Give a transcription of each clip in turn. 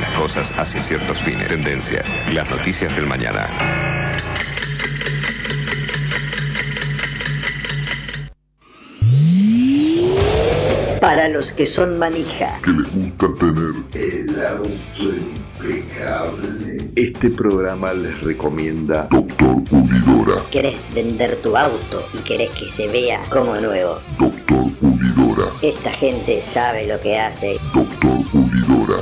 las cosas hacia ciertos fines. Tendencias. Las noticias del mañana. Para los que son manija. Que les gusta tener el auto impecable. Este programa les recomienda Doctor Pulidora. ¿Querés vender tu auto y querés que se vea como nuevo? Doctor Pulidora. Esta gente sabe lo que hace. Doctor Pulidora.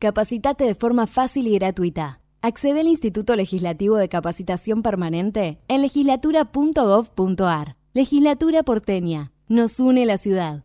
Capacitate de forma fácil y gratuita. Accede al Instituto Legislativo de Capacitación Permanente en legislatura.gov.ar. Legislatura porteña. Nos une la ciudad.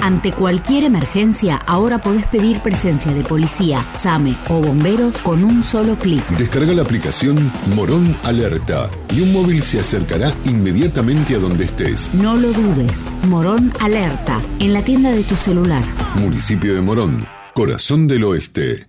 Ante cualquier emergencia, ahora podés pedir presencia de policía, SAME o bomberos con un solo clic. Descarga la aplicación Morón Alerta y un móvil se acercará inmediatamente a donde estés. No lo dudes. Morón Alerta, en la tienda de tu celular. Municipio de Morón, corazón del oeste.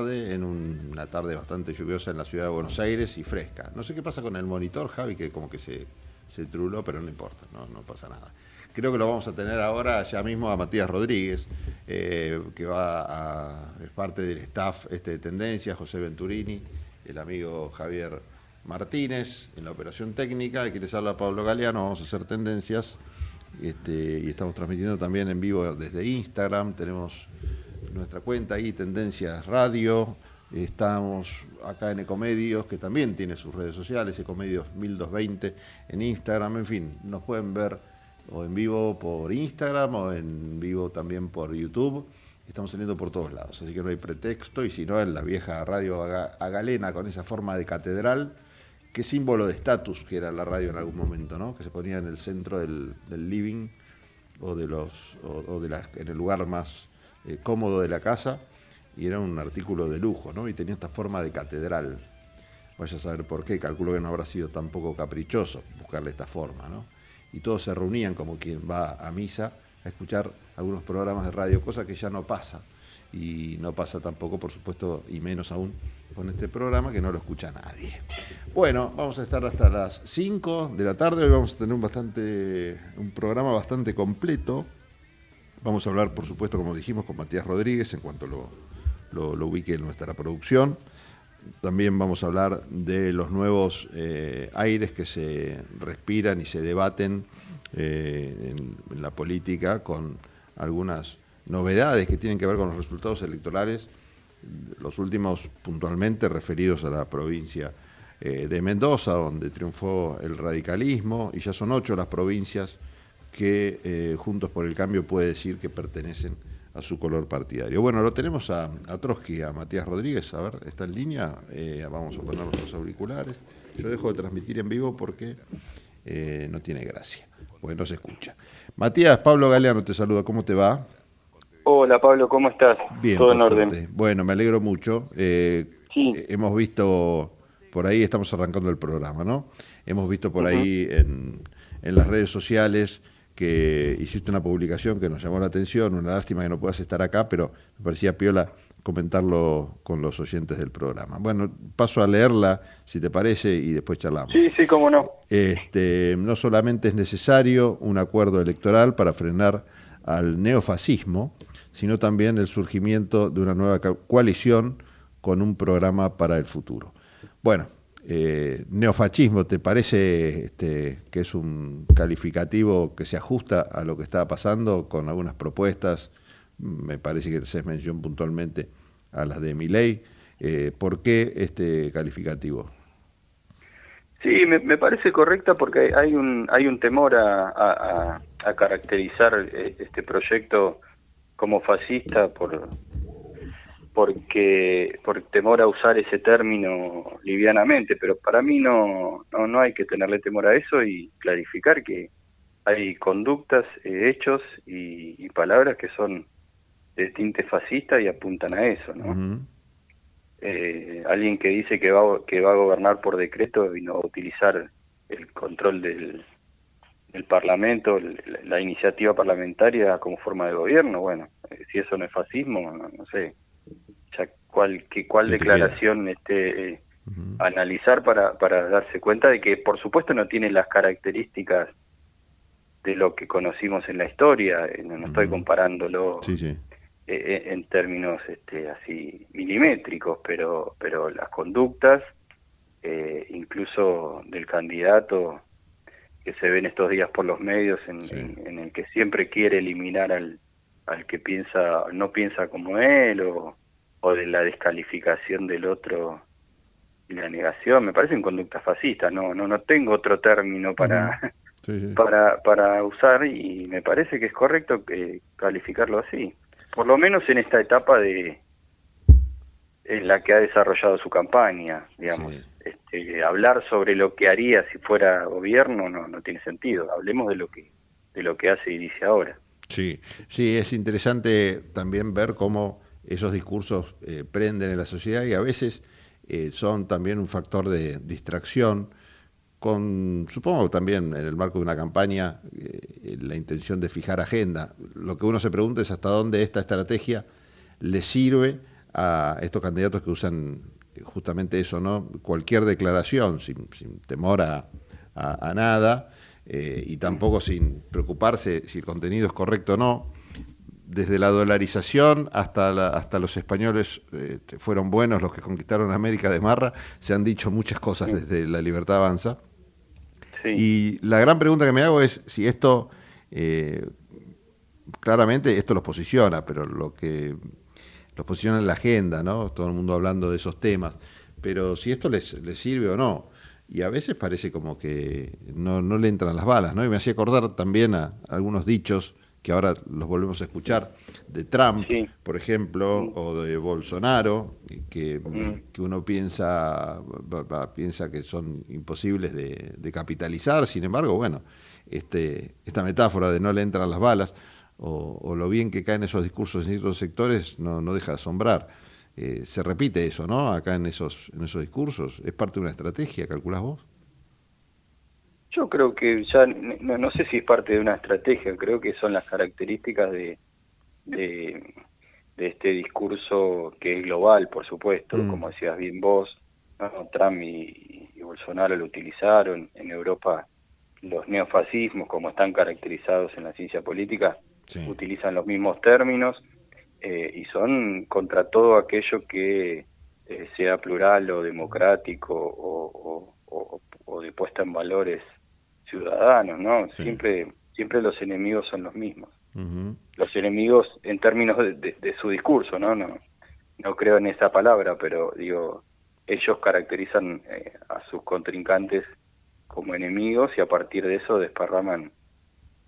En un- una tarde bastante lluviosa en la ciudad de Buenos Aires y fresca. No sé qué pasa con el monitor, Javi, que como que se, truló, pero no importa, no, pasa nada. Creo que lo vamos a tener ahora ya mismo a Matías Rodríguez, eh, que va a, es parte del staff este de Tendencias, José Venturini, el amigo Javier Martínez en la operación técnica, aquí les habla Pablo Galeano, vamos a hacer tendencias. Este, y estamos transmitiendo también en vivo desde Instagram, tenemos nuestra cuenta ahí, Tendencias Radio, estamos acá en Ecomedios, que también tiene sus redes sociales, Ecomedios 1220 en Instagram, en fin, nos pueden ver o en vivo por Instagram o en vivo también por YouTube. Estamos saliendo por todos lados, así que no hay pretexto, y si no, en la vieja radio aga- agalena con esa forma de catedral, qué símbolo de estatus que era la radio en algún momento, ¿no? Que se ponía en el centro del, del living o de los o, o de la- en el lugar más eh, cómodo de la casa y era un artículo de lujo, ¿no? Y tenía esta forma de catedral. Vaya a saber por qué, calculo que no habrá sido tampoco caprichoso buscarle esta forma, ¿no? Y todos se reunían como quien va a misa a escuchar algunos programas de radio, cosa que ya no pasa. Y no pasa tampoco, por supuesto, y menos aún con este programa que no lo escucha nadie. Bueno, vamos a estar hasta las 5 de la tarde. Hoy vamos a tener un, bastante, un programa bastante completo. Vamos a hablar, por supuesto, como dijimos, con Matías Rodríguez en cuanto lo, lo, ubique en nuestra producción. También vamos a hablar de los nuevos eh, aires que se respiran y se debaten eh, en, la política con algunas novedades que tienen que ver con los resultados electorales, los últimos puntualmente referidos a la provincia eh, de Mendoza, donde triunfó el radicalismo, y ya son ocho las provincias que eh, Juntos por el Cambio puede decir que pertenecen a su color partidario. Bueno, lo tenemos a, Trotsky, a Matías Rodríguez, a ver, está en línea, eh, vamos a poner los auriculares. Yo dejo de transmitir en vivo porque no tiene gracia, porque no se escucha. Matías, Pablo Galeano te saluda, ¿cómo te va? Hola Pablo, ¿cómo estás? Bien, todo en orden. Bueno, me alegro mucho. sí. Hemos visto por ahí estamos arrancando el programa, ¿no? Hemos visto por ahí en, las redes sociales que hiciste una publicación que nos llamó la atención, una lástima que no puedas estar acá, pero me parecía piola comentarlo con los oyentes del programa. Bueno, paso a leerla, si te parece, y después charlamos. Sí, sí, cómo no. Este, no solamente es necesario un acuerdo electoral para frenar al neofascismo, sino también el surgimiento de una nueva coalición con un programa para el futuro. Bueno, eh, neofascismo, ¿te parece este, que es un calificativo que se ajusta a lo que está pasando con algunas propuestas? Me parece que se mención puntualmente a las de mi ley. Eh, ¿Por qué este calificativo? Sí, me, parece correcta porque hay un hay un temor a, a caracterizar eh, este proyecto como fascista por porque por temor a usar ese término livianamente, pero para mí no, no, hay que tenerle temor a eso y clarificar que hay conductas, eh, hechos y, palabras que son de tinte fascista y apuntan a eso, ¿no? Eh, alguien que dice que va, que va a gobernar por decreto y no va a utilizar el control del, del Parlamento, la, iniciativa parlamentaria como forma de gobierno, bueno, eh, si eso no es fascismo, no sé, ya cuál, que, cuál declaración este, analizar para, para darse cuenta de que por supuesto no tiene las características de lo que conocimos en la historia, eh, no, estoy comparándolo eh, eh, en términos este, así milimétricos, pero, pero las conductas, incluso del candidato que se ven estos días por los medios en, en, el que siempre quiere eliminar al, al que piensa no piensa como él o, o de la descalificación del otro y la negación. Me parecen conductas fascistas no no no tengo otro término para para para usar y me parece que es correcto que calificarlo así. Por lo menos en esta etapa de en la que ha desarrollado su campaña digamos. Este, hablar sobre lo que haría si fuera gobierno no no tiene sentido. Hablemos de lo que de lo que hace y dice ahora Sí, sí, es interesante también ver cómo esos discursos eh, prenden en la sociedad y a veces eh, son también un factor de distracción con, supongo también en el marco de una campaña, eh, la intención de fijar agenda. Lo que uno se pregunta es hasta dónde esta estrategia le sirve a estos candidatos que usan justamente eso, ¿no? Cualquier declaración, sin, temor a nada, eh, y tampoco sin preocuparse si el contenido es correcto o no. Desde la dolarización hasta, hasta los españoles eh, fueron buenos los que conquistaron América de Marra, se han dicho muchas cosas desde la libertad avanza. Y la gran pregunta que me hago es si esto, eh, claramente esto los posiciona, pero lo que los posiciona en la agenda, ¿no? Todo el mundo hablando de esos temas, pero si esto les, les sirve o no y a veces parece como que no, no le entran las balas, ¿no? Y me hacía acordar también a, algunos dichos que ahora los volvemos a escuchar, de Trump, por ejemplo, o de Bolsonaro, que, mm. que uno piensa, piensa que son imposibles de, de, capitalizar, sin embargo, bueno, este, esta metáfora de no le entran las balas, o, o lo bien que caen esos discursos en ciertos sectores, no, no deja de asombrar. Eh, se repite eso, ¿no? Acá en esos, en esos discursos. ¿Es parte de una estrategia, calculás vos? Yo creo que ya, no, sé si es parte de una estrategia, creo que son las características de, de, este discurso que es global, por supuesto, mm. como decías bien vos, Trump y, y, Bolsonaro lo utilizaron, en Europa los neofascismos, como están caracterizados en la ciencia política, utilizan los mismos términos eh, y son contra todo aquello que eh, sea plural o democrático o, de puesta en valores ciudadanos, ¿no? Siempre, siempre los enemigos son los mismos. Los enemigos en términos de, su discurso, ¿no? ¿no? No creo en esa palabra, pero digo, ellos caracterizan eh, a sus contrincantes como enemigos y a partir de eso desparraman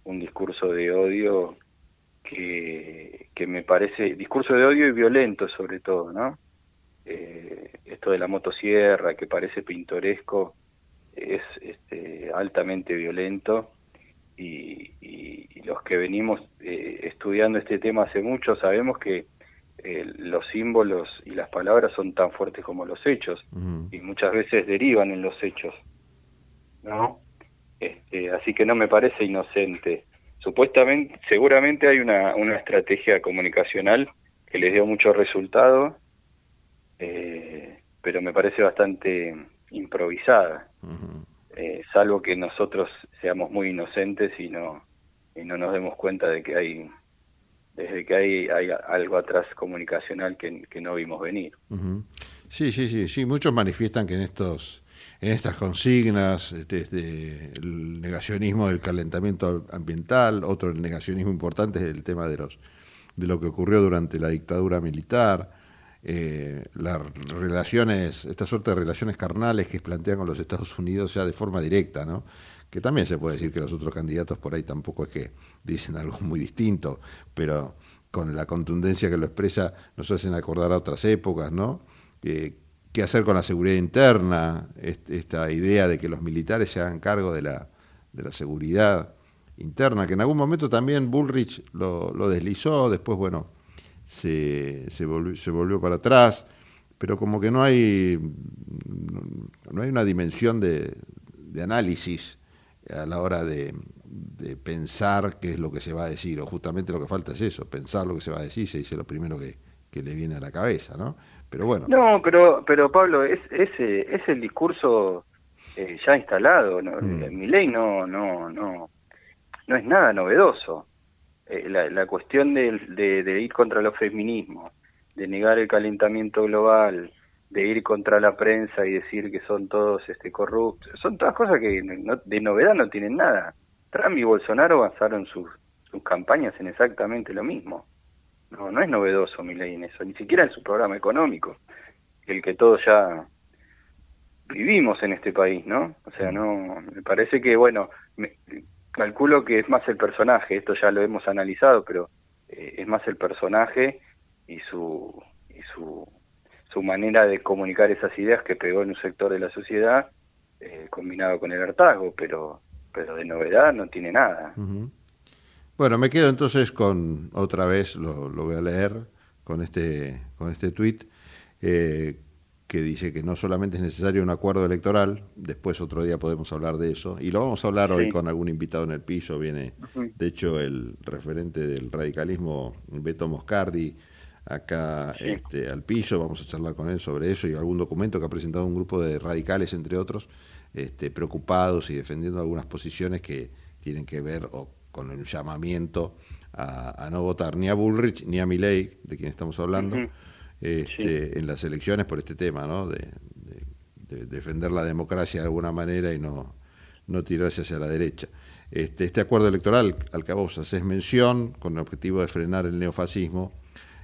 un discurso de odio que, que me parece, discurso de odio y violento sobre todo, ¿no? Eh, esto de la motosierra que parece pintoresco es este, altamente violento y, los que venimos eh, estudiando este tema hace mucho sabemos que eh, los símbolos y las palabras son tan fuertes como los hechos y muchas veces derivan en los hechos, ¿no? Este, así que no me parece inocente. Supuestamente, seguramente hay una, una estrategia comunicacional que les dio mucho resultado, eh, pero me parece bastante improvisada, eh, salvo que nosotros seamos muy inocentes y no, y no nos demos cuenta de que hay desde que hay, hay algo atrás comunicacional que, no vimos venir. Sí, sí, sí, sí, muchos manifiestan que en estos en estas consignas, desde el negacionismo del calentamiento ambiental, otro negacionismo importante es el tema de los de lo que ocurrió durante la dictadura militar, eh, las relaciones, esta suerte de relaciones carnales que plantean con los Estados Unidos ya de forma directa, ¿no? que también se puede decir que los otros candidatos por ahí tampoco es que dicen algo muy distinto, pero con la contundencia que lo expresa nos hacen acordar a otras épocas, ¿no? ¿Qué hacer con la seguridad interna? Esta idea de que los militares se hagan cargo de la, de la seguridad interna, que en algún momento también Bullrich lo, deslizó, después, bueno, se, se, volvió, para atrás, pero como que no hay, no hay una dimensión de, de análisis a la hora de, pensar qué es lo que se va a decir, o justamente lo que falta es eso, pensar lo que se va a decir, se dice lo primero que, le viene a la cabeza, ¿no? Pero bueno. No, pero, pero Pablo, es, ese es el discurso eh, ya instalado, ¿no? Mm. mi ley no, no, no, no es nada novedoso. Eh, la, la, cuestión de, de, ir contra los feminismos, de negar el calentamiento global, de ir contra la prensa y decir que son todos este corruptos, son todas cosas que de novedad no tienen nada. Trump y Bolsonaro basaron sus, sus campañas en exactamente lo mismo. No, no es novedoso mi ley en eso, ni siquiera en su programa económico, el que todos ya vivimos en este país, ¿no? O sea, no, me parece que, bueno, me, calculo que es más el personaje, esto ya lo hemos analizado, pero eh, es más el personaje y su, y su su manera de comunicar esas ideas que pegó en un sector de la sociedad, eh, combinado con el hartazgo, pero, pero de novedad no tiene nada. Bueno, me quedo entonces con, otra vez, lo, voy a leer, con este, con este tuit, eh, que dice que no solamente es necesario un acuerdo electoral, después otro día podemos hablar de eso, y lo vamos a hablar hoy con algún invitado en el piso, viene, de hecho, el referente del radicalismo, Beto Moscardi, acá este, al piso, vamos a charlar con él sobre eso y algún documento que ha presentado un grupo de radicales, entre otros, este, preocupados y defendiendo algunas posiciones que tienen que ver con el llamamiento a, no votar ni a Bullrich ni a Milley, de quien estamos hablando, este, en las elecciones por este tema, ¿no? De, defender la democracia de alguna manera y no, no tirarse hacia la derecha. Este, este acuerdo electoral al que vos haces mención, con el objetivo de frenar el neofascismo,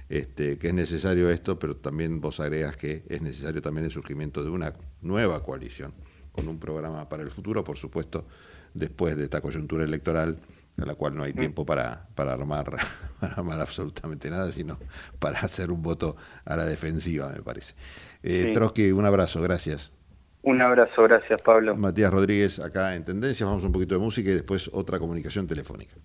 este, que es necesario esto, pero también vos agregas que es necesario también el surgimiento de una nueva coalición, con un programa para el futuro, por supuesto, después de esta coyuntura electoral, en la cual no hay mm. tiempo para, para, armar, para armar absolutamente nada, sino para hacer un voto a la defensiva, me parece. Eh, Trotsky, un abrazo, gracias. Un abrazo, gracias Pablo. Matías Rodríguez, acá en Tendencias, vamos un poquito de música y después otra comunicación telefónica.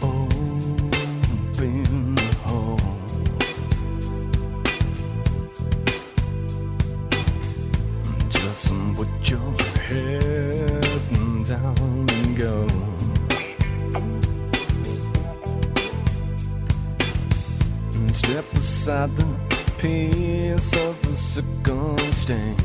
open the hole. Just put your head down and go. And step aside the piece of a circumstance.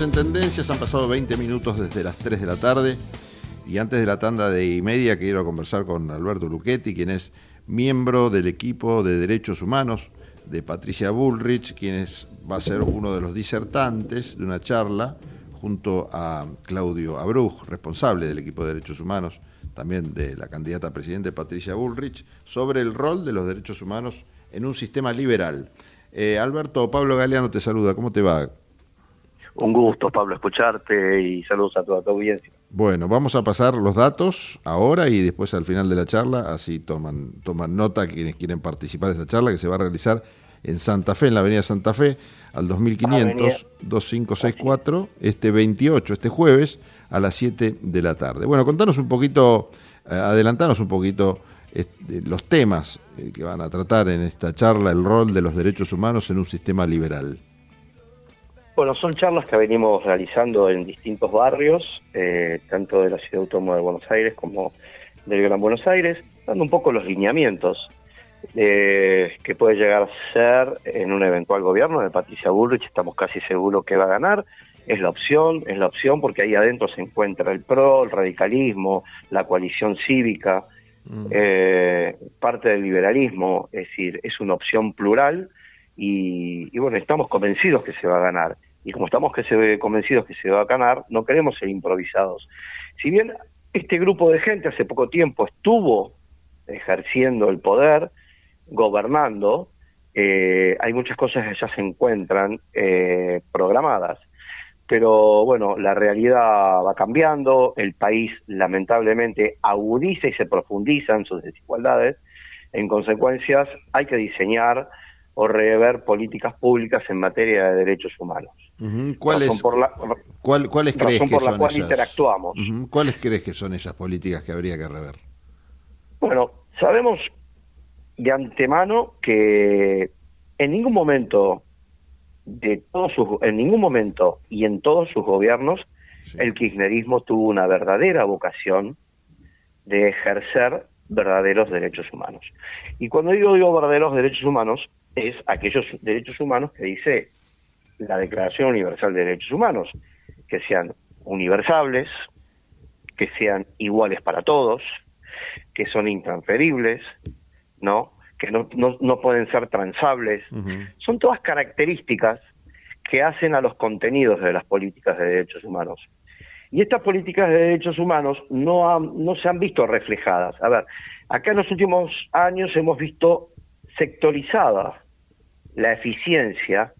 En tendencias, han pasado 20 minutos desde las 3 de la tarde y antes de la tanda de y media quiero conversar con Alberto Luchetti, quien es miembro del equipo de Derechos Humanos de Patricia Bullrich, quien es- va a ser uno de los disertantes de una charla junto a Claudio Abruj, responsable del equipo de Derechos Humanos, también de la candidata a presidente Patricia Bullrich, sobre el rol de los derechos humanos en un sistema liberal. Eh, Alberto, Pablo Galeano te saluda, ¿cómo te va? Un gusto, Pablo, escucharte y saludos a toda tu audiencia. Bueno, vamos a pasar los datos ahora y después al final de la charla, así toman, toman nota quienes quieren participar de esta charla que se va a realizar en Santa Fe, en la Avenida Santa Fe, al 2500 2564, este 28, este jueves, a las 7 de la tarde. Bueno, contanos un poquito, eh, adelantanos un poquito este, los temas eh, que van a tratar en esta charla, el rol de los derechos humanos en un sistema liberal. Bueno, son charlas que venimos realizando en distintos barrios, eh, tanto de la Ciudad Autónoma de Buenos Aires como del Gran Buenos Aires, dando un poco los lineamientos eh, que puede llegar a ser en un eventual gobierno de Patricia Bullrich, estamos casi seguros que va a ganar, es la opción, es la opción porque ahí adentro se encuentra el PRO, el radicalismo, la coalición cívica, eh, parte del liberalismo, es decir, es una opción plural y, y bueno, estamos convencidos que se va a ganar. Y como estamos que se, convencidos que se va a ganar, no queremos ser improvisados. Si bien este grupo de gente hace poco tiempo estuvo ejerciendo el poder, gobernando, eh, hay muchas cosas que ya se encuentran eh, programadas. Pero bueno, la realidad va cambiando, el país lamentablemente agudiza y se profundiza en sus desigualdades, en consecuencias hay que diseñar o rever políticas públicas en materia de derechos humanos. ¿Cuáles, cuál- ¿cuáles crees que por la son cual esas? interactuamos. ¿Cuáles crees que son esas políticas que habría que rever? Bueno, sabemos de antemano que en ningún momento de todos sus, en ningún momento y en todos sus gobiernos el kirchnerismo tuvo una verdadera vocación de ejercer verdaderos derechos humanos. Y cuando digo, digo verdaderos derechos humanos, es aquellos derechos humanos que dice la Declaración Universal de Derechos Humanos, que sean universales, que sean iguales para todos, que son intransferibles, ¿no? que no, no, no pueden ser transables. Son todas características que hacen a los contenidos de las políticas de derechos humanos. Y estas políticas de derechos humanos no, han- no se han visto reflejadas. A ver, acá en los últimos años hemos visto sectorizada la eficiencia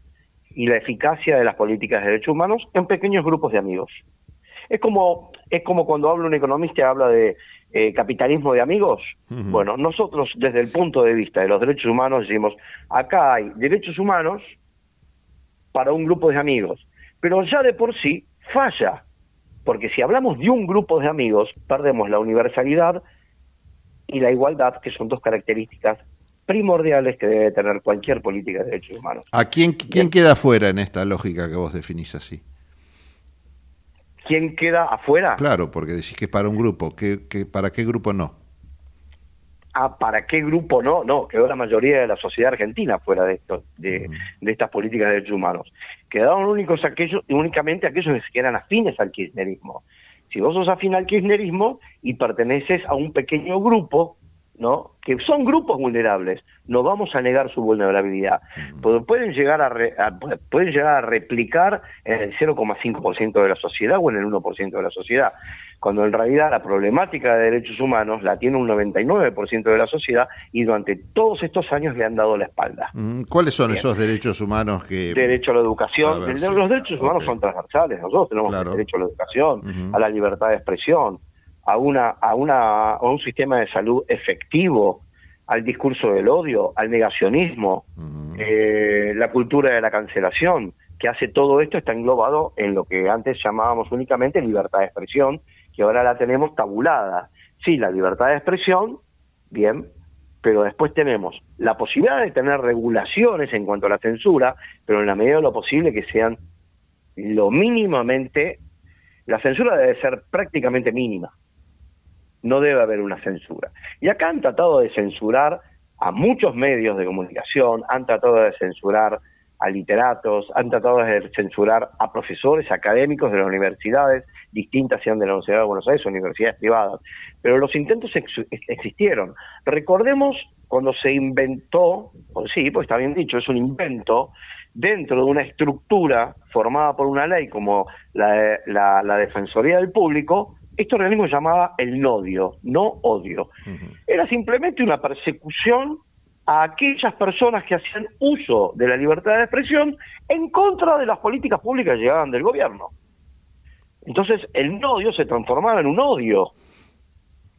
y la eficacia de las políticas de derechos humanos en pequeños grupos de amigos. Es como, es como cuando habla un economista y habla de eh, capitalismo de amigos. Bueno, nosotros desde el punto de vista de los derechos humanos decimos, acá hay derechos humanos para un grupo de amigos, pero ya de por sí falla, porque si hablamos de un grupo de amigos, perdemos la universalidad y la igualdad, que son dos características primordiales que debe tener cualquier política de derechos humanos. ¿A quién, quién queda fuera en esta lógica que vos definís así? ¿Quién queda afuera? Claro, porque decís que es para un grupo. ¿Qué, qué- ¿Para qué grupo no? Ah, ¿para qué grupo no? No, quedó la mayoría de la sociedad argentina fuera de esto, de, de estas políticas de derechos humanos. Quedaron únicos aquellos, únicamente aquellos que eran afines al kirchnerismo. Si vos sos afín al kirchnerismo y perteneces a un pequeño grupo, ¿no? Que son grupos vulnerables, no vamos a negar su vulnerabilidad. Pero pueden llegar a, re- a- pueden llegar a replicar en el 0,5% de la sociedad o en el 1% de la sociedad, cuando en realidad la problemática de derechos humanos la tiene un 99% de la sociedad y durante todos estos años le han dado la espalda. ¿Cuáles son Bien. esos derechos humanos que... Derecho a la educación, A ver, el- sí. los derechos humanos son transversales, nosotros tenemos Claro. el derecho a la educación, a la libertad de expresión, a una, a una, a un sistema de salud efectivo, al discurso del odio, al negacionismo, eh, la cultura de la cancelación, que hace todo esto está englobado en lo que antes llamábamos únicamente libertad de expresión, que ahora la tenemos tabulada. Sí, la libertad de expresión, bien, pero después tenemos la posibilidad de tener regulaciones en cuanto a la censura, pero en la medida de lo posible que sean lo mínimamente, la censura debe ser prácticamente mínima, no debe haber una censura. Y acá han tratado de censurar a muchos medios de comunicación, han tratado de censurar a literatos, han tratado de censurar a profesores académicos de las universidades, distintas sean de la Universidad de Buenos Aires o universidades privadas. Pero los intentos ex- existieron. Recordemos cuando se inventó, sí, pues está bien dicho, es un invento, dentro de una estructura formada por una ley como la, la Defensoría del Público, este organismo se llamaba el NODIO, no odio. Era simplemente una persecución a aquellas personas que hacían uso de la libertad de expresión en contra de las políticas públicas que llegaban del gobierno. Entonces, el nodio se transformaba en un odio.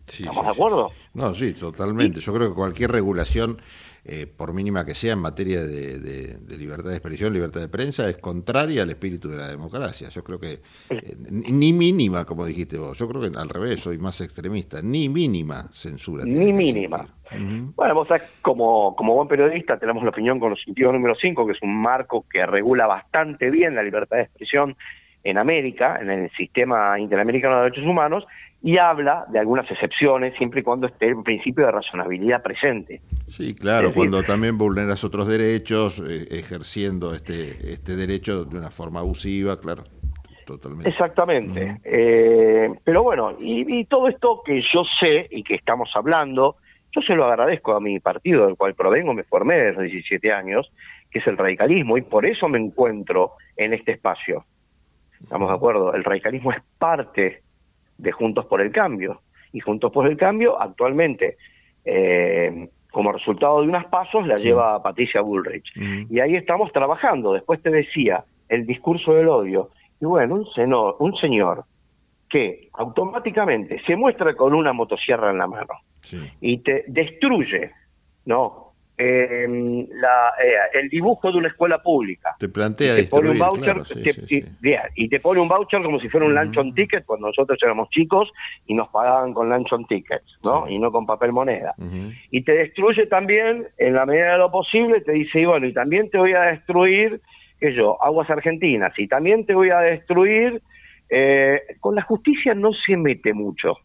¿Estamos de acuerdo? No, sí, totalmente. Yo creo que cualquier regulación, eh, por mínima que sea en materia de, de- de libertad de expresión, libertad de prensa, es contraria al espíritu de la democracia. Yo creo que eh, ni ni mínima, como dijiste vos. Yo creo que al revés, soy más extremista. Ni mínima censura. Ni mínima. Bueno, vos sabés, como, como buen periodista tenemos la opinión con el sentido número 5, que es un marco que regula bastante bien la libertad de expresión en América, en el sistema interamericano de derechos humanos, y habla de algunas excepciones siempre y cuando esté el principio de razonabilidad presente. Sí, claro, decir- cuando también vulneras otros derechos, eh, ejerciendo este, este derecho de una forma abusiva, claro, totalmente. Exactamente. Eh, pero bueno, y, y todo esto que yo sé y que estamos hablando, yo se lo agradezco a mi partido del cual provengo, me formé desde los 17 años, que es el radicalismo, y por eso me encuentro en este espacio. ¿Estamos de acuerdo? El radicalismo es parte de Juntos por el Cambio. Y Juntos por el Cambio actualmente, eh, como resultado de unos pasos, la lleva Patricia Bullrich. Y ahí estamos trabajando. Después te decía, el discurso del odio. Y bueno, un, seno- un señor que automáticamente se muestra con una motosierra en la mano y te destruye, ¿no? Eh, la, eh, el dibujo de una escuela pública. Te plantea te pone un voucher claro, sí, te- sí, y, sí. y te pone un voucher como si fuera un luncheon ticket cuando nosotros éramos chicos y nos pagaban con luncheon tickets, ¿no? Y no con papel moneda. Y te destruye también, en la medida de lo posible, te dice, y bueno, y también te voy a destruir, qué sé yo, aguas argentinas, y también te voy a destruir, eh, con la justicia no se mete mucho.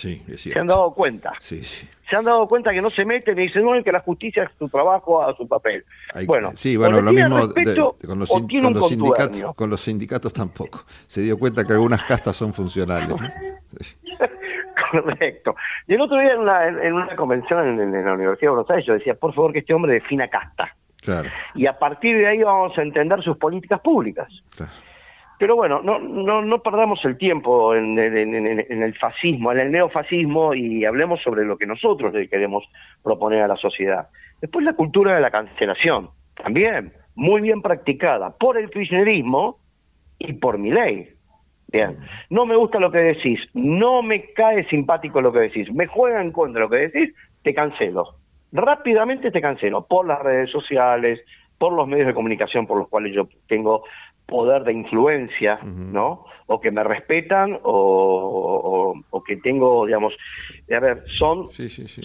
Sí, es ¿Se han dado cuenta? Sí, sí. Se han dado cuenta que no se meten y dicen, no, que la justicia es su trabajo, a su papel. Hay- bueno, sí, lo mismo de- respeto de- con, los, sin- con sindicatos, con los sindicatos tampoco. Se dio cuenta que algunas castas son funcionales. ¿no? Correcto. Y el otro día en una, en una convención en, en la Universidad de Buenos Aires yo decía, por favor, que este hombre defina casta. Claro. Y a partir de ahí vamos a entender sus políticas públicas. Pero bueno, no, no, no perdamos el tiempo en, en- el fascismo, en el neofascismo y hablemos sobre lo que nosotros le queremos proponer a la sociedad. Después la cultura de la cancelación, también muy bien practicada por el kirchnerismo y por mi ley. Bien, no me gusta lo que decís, no me cae simpático lo que decís, me juega en contra lo que decís, te cancelo. Rápidamente te cancelo por las redes sociales, por los medios de comunicación por los cuales yo tengo poder de influencia, ¿no? O que me respetan o, o- o que tengo, digamos, a ver, son,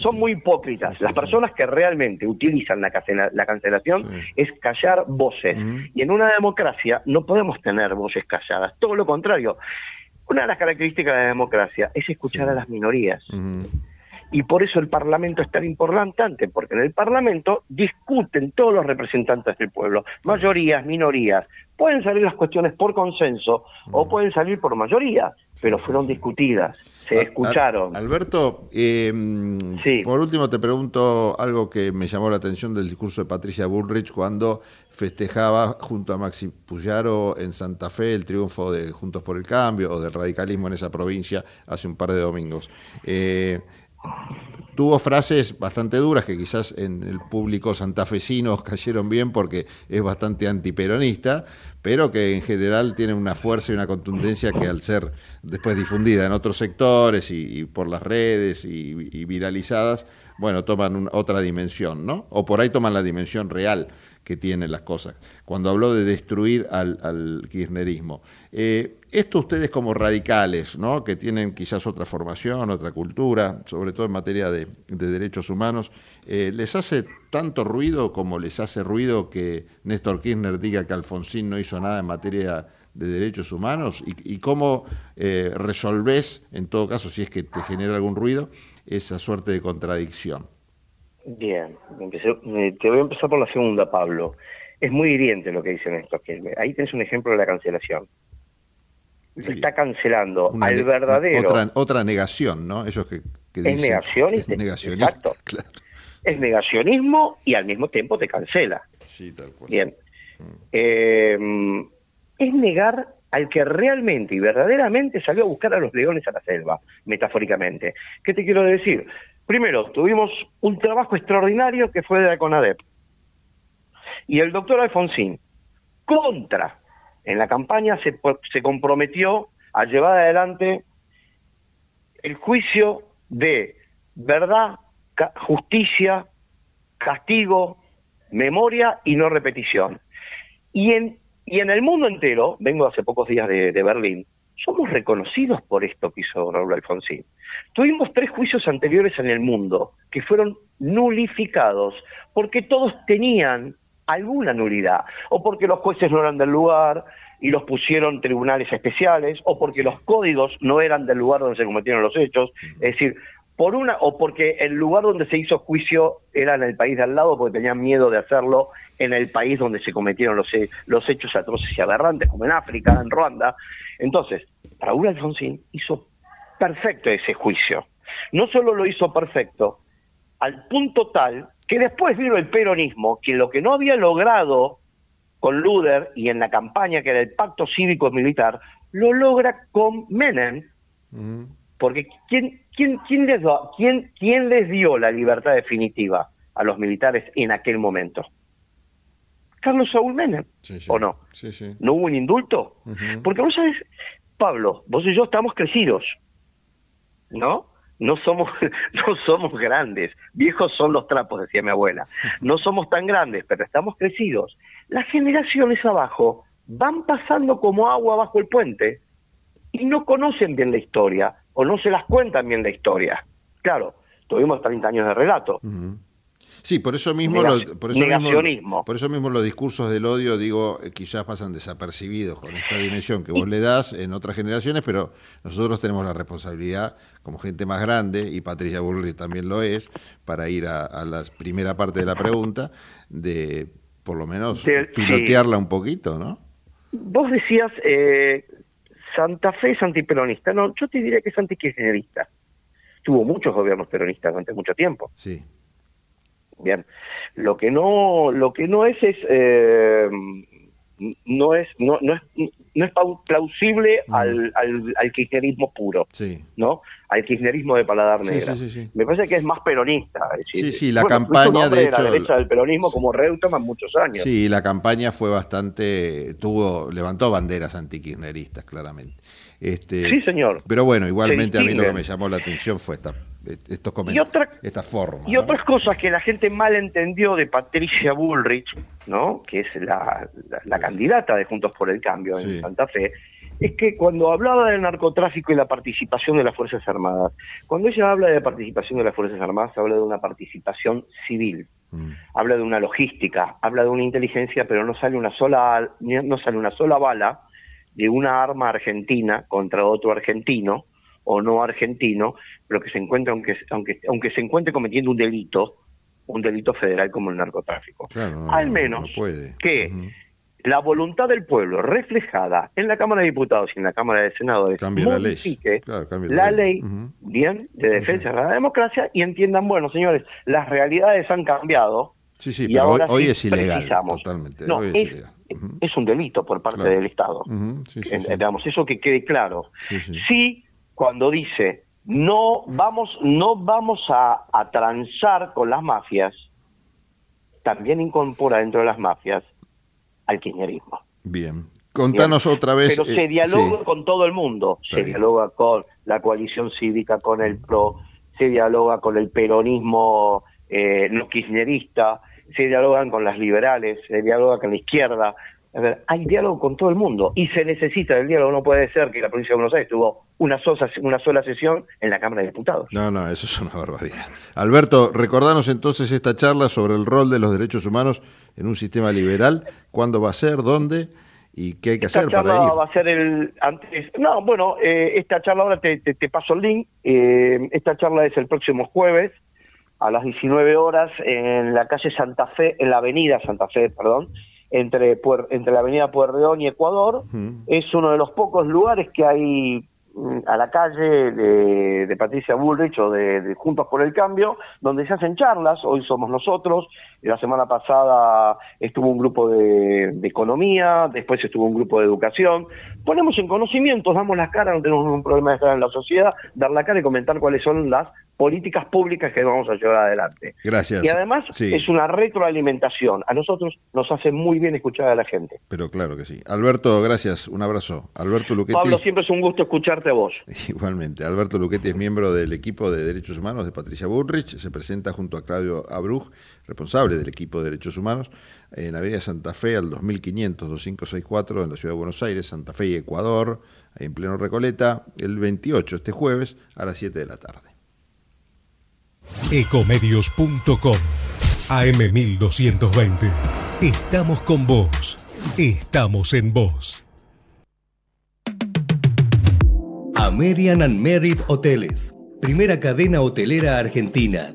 son muy hipócritas. Las personas que realmente utilizan la, la cancelación es callar voces. Y en una democracia no podemos tener voces calladas, todo lo contrario. Una de las características de la democracia es escuchar a las minorías. Y por eso el Parlamento es tan importante, porque en el Parlamento discuten todos los representantes del pueblo, mayorías, minorías. Pueden salir las cuestiones por consenso o pueden salir por mayoría, pero fueron discutidas, se escucharon. Al- Alberto, eh, por último te pregunto algo que me llamó la atención del discurso de Patricia Bullrich cuando festejaba junto a Maxi Puyaro en Santa Fe el triunfo de Juntos por el Cambio o del radicalismo en esa provincia hace un par de domingos. Eh, tuvo frases bastante duras que quizás en el público santafesino cayeron bien porque es bastante antiperonista, pero que en general tiene una fuerza y una contundencia que al ser después difundida en otros sectores y, por las redes y, viralizadas, bueno, toman otra dimensión, ¿no? O por ahí toman la dimensión real que tienen las cosas. Cuando habló de destruir al, al kirchnerismo. Eh, esto ustedes como radicales, ¿no? que tienen quizás otra formación, otra cultura, sobre todo en materia de, de derechos humanos, eh, ¿les hace tanto ruido como les hace ruido que Néstor Kirchner diga que Alfonsín no hizo nada en materia de derechos humanos? ¿Y, y cómo eh, resolvés, en todo caso, si es que te genera algún ruido, esa suerte de contradicción? Bien, empecé- te voy a empezar por la segunda, Pablo. Es muy hiriente lo que dicen estos. Que ahí tenés un ejemplo de la cancelación. Se está cancelando Una al verdadero. Otra, otra negación, ¿no? Ellos que, que es dicen- negacionista. es negacionista. Exacto. Es negacionismo y al mismo tiempo te cancela. Sí, tal cual. Bien. Eh, es negar al que realmente y verdaderamente salió a buscar a los leones a la selva, metafóricamente. ¿Qué te quiero decir? Primero, tuvimos un trabajo extraordinario que fue de la CONADEP. Y el doctor Alfonsín, contra, en la campaña se, se comprometió a llevar adelante el juicio de verdad, justicia, castigo, memoria y no repetición. Y en, y en el mundo entero, vengo hace pocos días de Berlín, somos reconocidos por esto que hizo Raúl Alfonsín. Tuvimos tres juicios anteriores en el mundo que fueron nulificados porque todos tenían alguna nulidad, o porque los jueces no eran del lugar y los pusieron tribunales especiales, o porque los códigos no eran del lugar donde se cometieron los hechos, es decir, por una o porque el lugar donde se hizo juicio era en el país de al lado porque tenían miedo de hacerlo en el país donde se cometieron los, los hechos atroces y aberrantes, como en África, en Ruanda. Entonces, Raúl Alfonsín hizo perfecto ese juicio. No solo lo hizo perfecto, al punto tal que después vino el peronismo, que lo que no había logrado con Luder y en la campaña que era el pacto cívico-militar, lo logra con Menem, porque ¿quién, quién, quién, les quién, ¿quién les dio la libertad definitiva a los militares en aquel momento? Carlos Saúl Menem, ¿o no? Sí. ¿No hubo un indulto? Porque vos sabés, Pablo, vos y yo estamos crecidos, ¿no? no somos, no somos grandes, viejos son los trapos, decía mi abuela, no somos tan grandes, pero estamos crecidos. Las generaciones abajo van pasando como agua bajo el puente y no conocen bien la historia o no se las cuentan bien la historia. Claro, tuvimos 30 años de relato. Sí, por eso mismo, lo- por eso negacionismo. mismo, por eso mismo los discursos del odio, digo, eh, quizás pasan desapercibidos con esta dimensión que vos le das en otras generaciones, pero nosotros tenemos la responsabilidad, como gente más grande, y Patricia Bullrich también lo es, para ir a, a la primera parte de la pregunta, de por lo menos De- pilotearla un poquito, ¿no? Vos decías, eh, Santa Fe es antiperonista. No, yo te diría que es antikirchnerista. Tuvo muchos gobiernos peronistas durante mucho tiempo. Sí. Bien. Lo que no, lo que no es es eh, no es no, no es no es plausible al, al, al kirchnerismo puro, Sí. ¿no? Al kirchnerismo de paladar negra. sí, sí, sí. Me parece que es más peronista. es decir, Sí, sí, la bueno, campaña, de la derecha del peronismo como Reutemann muchos años. Sí, la campaña fue bastante, tuvo, levantó banderas antikirchneristas, claramente. Este, Sí, señor. Pero bueno, igualmente a mí lo que me llamó la atención fue esta, estos Y comentarios, otra- esta forma. Y ¿no? otras cosas que la gente mal entendió de Patricia Bullrich, ¿no? que es la, la- la candidata de Juntos por el Cambio en Sí. Santa Fe, es que cuando hablaba del narcotráfico y la participación de las Fuerzas Armadas, cuando ella habla de participación de las Fuerzas Armadas, habla de una participación civil, Mm. habla de una logística, habla de una inteligencia, pero no sale una sola, no sale una sola bala de una arma argentina contra otro argentino o no argentino, pero que se encuentre, aunque, aunque, aunque se encuentre cometiendo un delito, un delito federal como el narcotráfico. Claro, no, Al no, menos no puede. que la voluntad del pueblo reflejada en la Cámara de Diputados y en la Cámara de Senadores Cambia la ley. Claro, la ley, bien, de defensa de la democracia y entiendan, bueno, señores, las realidades han cambiado. Sí, sí, y pero ahora hoy sí es ilegal, precisamos. totalmente. No, hoy es, es, ilegal. es un delito por parte Claro. del Estado. Ujú, sí, sí, sí. Digamos, eso que quede claro. Sí, cuando dice no vamos, no vamos a, a transar con las mafias, también incorpora dentro de las mafias al kirchnerismo. Bien. Contanos otra vez. Pero se eh, dialoga sí. con todo el mundo. Se dialoga con la coalición cívica, con el PRO, se dialoga con el peronismo eh, no kirchnerista, se dialogan con las liberales, se dialoga con la izquierda. A ver, hay diálogo con todo el mundo y se necesita el diálogo. No puede ser que la provincia de Buenos Aires tuvo una sola, una sola sesión en la Cámara de Diputados. No, no, eso es una barbaridad. Alberto, recordanos entonces esta charla sobre el rol de los derechos humanos en un sistema liberal. ¿Cuándo va a ser? ¿Dónde? ¿Y qué hay que Esta hacer charla para ir? va a ser el antes. No, bueno, eh, esta charla ahora te, te- te paso el link. Eh, esta charla es el próximo jueves a las 19 horas en la calle Santa Fe, en la avenida Santa Fe, perdón, entre entre la avenida Pueyrredón y Ecuador. Es uno de los pocos lugares que hay mm, a la calle de, de Patricia Bullrich o de, de Juntos por el Cambio, donde se hacen charlas, hoy somos nosotros, la semana pasada estuvo un grupo de, de economía, después estuvo un grupo de educación, ponemos en conocimiento, damos la cara, no tenemos ningún problema de estar en la sociedad, dar la cara y comentar cuáles son las políticas públicas que vamos a llevar adelante. Gracias. Y además Sí. es una retroalimentación. A nosotros nos hace muy bien escuchar a la gente. Pero claro que sí. Alberto, gracias. Un abrazo. Alberto Luchetti. Pablo, siempre es un gusto escucharte a vos. Igualmente, Alberto Luchetti es miembro del equipo de Derechos Humanos de Patricia Bullrich, se presenta junto a Claudio Abruj, responsable del equipo de Derechos Humanos, en Avenida Santa Fe al 2500-2564 en la Ciudad de Buenos Aires, Santa Fe y Ecuador, en pleno Recoleta, el 28, este jueves, a las 7 de la tarde. Ecomedios.com AM1220. Estamos con vos. Estamos en vos. American and Merit Hoteles. Primera cadena hotelera argentina.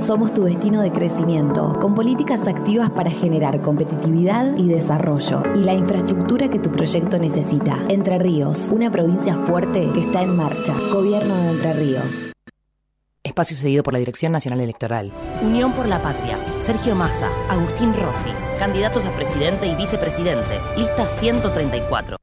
Somos tu destino de crecimiento, con políticas activas para generar competitividad y desarrollo, y la infraestructura que tu proyecto necesita. Entre Ríos, una provincia fuerte que está en marcha. Gobierno de Entre Ríos. espacio cedido por la Dirección Nacional Electoral. Unión por la Patria, Sergio Massa, Agustín Rossi, candidatos a presidente y vicepresidente, lista 134.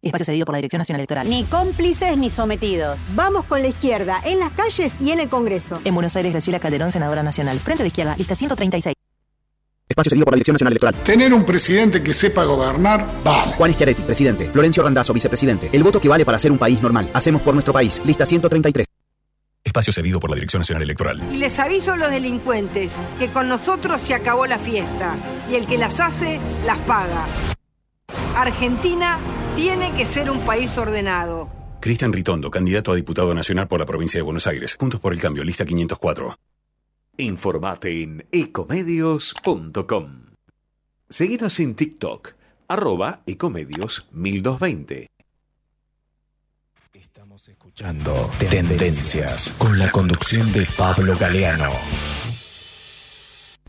Espacio cedido por la Dirección Nacional Electoral. Ni cómplices ni sometidos. Vamos con la izquierda, en las calles y en el Congreso. En Buenos Aires, Graciela Calderón, senadora nacional. Frente de izquierda, lista 136. Espacio cedido por la Dirección Nacional Electoral. Tener un presidente que sepa gobernar, vale. Juan Schiaretti, presidente. Florencio Randazzo, vicepresidente. El voto que vale para hacer un país normal. Hacemos por nuestro país. Lista 133. Espacio cedido por la Dirección Nacional Electoral. Y les aviso a los delincuentes que con nosotros se acabó la fiesta y el que las hace, las paga. Argentina tiene que ser un país ordenado. Cristian Ritondo, candidato a diputado nacional por la provincia de Buenos Aires. Juntos por el cambio, lista 504. Informate en ecomedios.com. Seguinos en TikTok, arroba ecomedios 1220. Estamos escuchando Tendencias con la conducción de Pablo Galeano.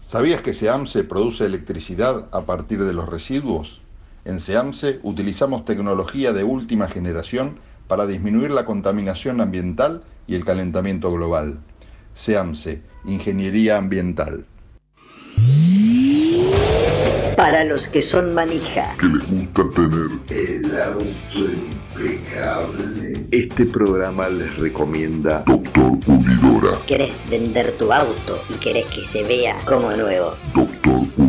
¿Sabías que SEAMSE produce electricidad a partir de los residuos? En SEAMSE utilizamos tecnología de última generación para disminuir la contaminación ambiental y el calentamiento global. SEAMSE, Ingeniería Ambiental. Para los que son manija. Que les gusta tener el auto impecable. Este programa les recomienda Doctor Pulidora. ¿Querés vender tu auto y querés que se vea como nuevo? Doctor Pulidora.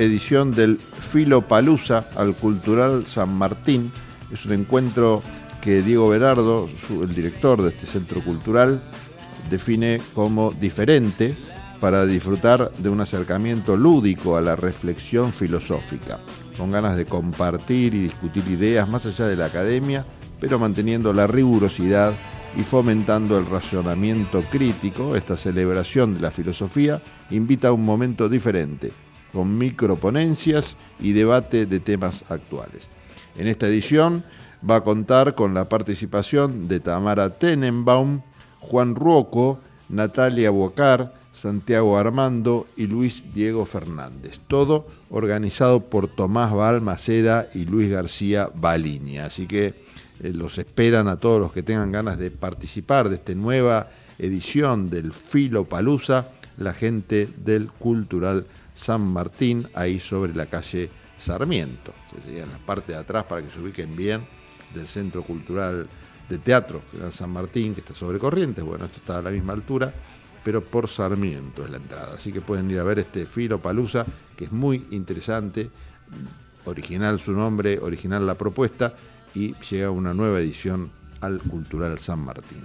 Edición del Filo Palusa al Cultural San Martín. Es un encuentro que Diego Berardo, el director de este centro cultural, define como diferente para disfrutar de un acercamiento lúdico a la reflexión filosófica, con ganas de compartir y discutir ideas más allá de la academia, pero manteniendo la rigurosidad y fomentando el razonamiento crítico, esta celebración de la filosofía invita a un momento diferente, con microponencias y debate de temas actuales. En esta edición va a contar con la participación de Tamara Tenenbaum, Juan Ruoco, Natalia Bocar, Santiago Armando y Luis Diego Fernández. Todo organizado por Tomás Balmaceda y Luis García Baliña. Así que eh, los esperan a todos los que tengan ganas de participar de esta nueva edición del Filo Palusa, la gente del Cultural San Martín, ahí sobre la calle Sarmiento. Se sería en la parte de atrás para que se ubiquen bien del Centro Cultural de Teatro, Gran San Martín, que está sobre Corrientes. Bueno, esto está a la misma altura. pero por Sarmiento es la entrada. Así que pueden ir a ver este Filo Palusa, que es muy interesante, original su nombre, original la propuesta, y llega una nueva edición al Cultural San Martín.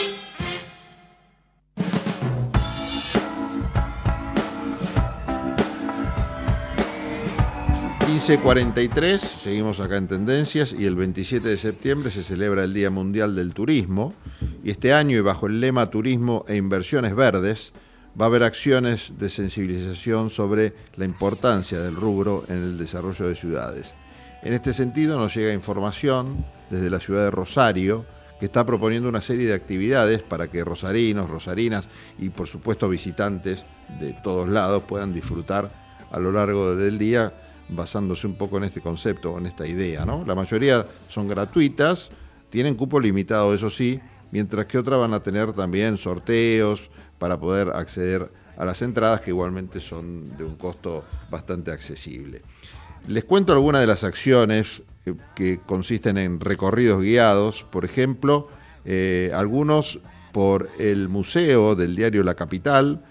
15.43, seguimos acá en Tendencias y el 27 de septiembre se celebra el Día Mundial del Turismo y este año y bajo el lema Turismo e Inversiones Verdes va a haber acciones de sensibilización sobre la importancia del rubro en el desarrollo de ciudades. En este sentido nos llega información desde la ciudad de Rosario que está proponiendo una serie de actividades para que rosarinos, rosarinas y por supuesto visitantes de todos lados puedan disfrutar a lo largo del día basándose un poco en este concepto, en esta idea. ¿no? La mayoría son gratuitas, tienen cupo limitado, eso sí, mientras que otras van a tener también sorteos para poder acceder a las entradas, que igualmente son de un costo bastante accesible. Les cuento algunas de las acciones que, consisten en recorridos guiados, por ejemplo, eh, algunos por el museo del diario La Capital,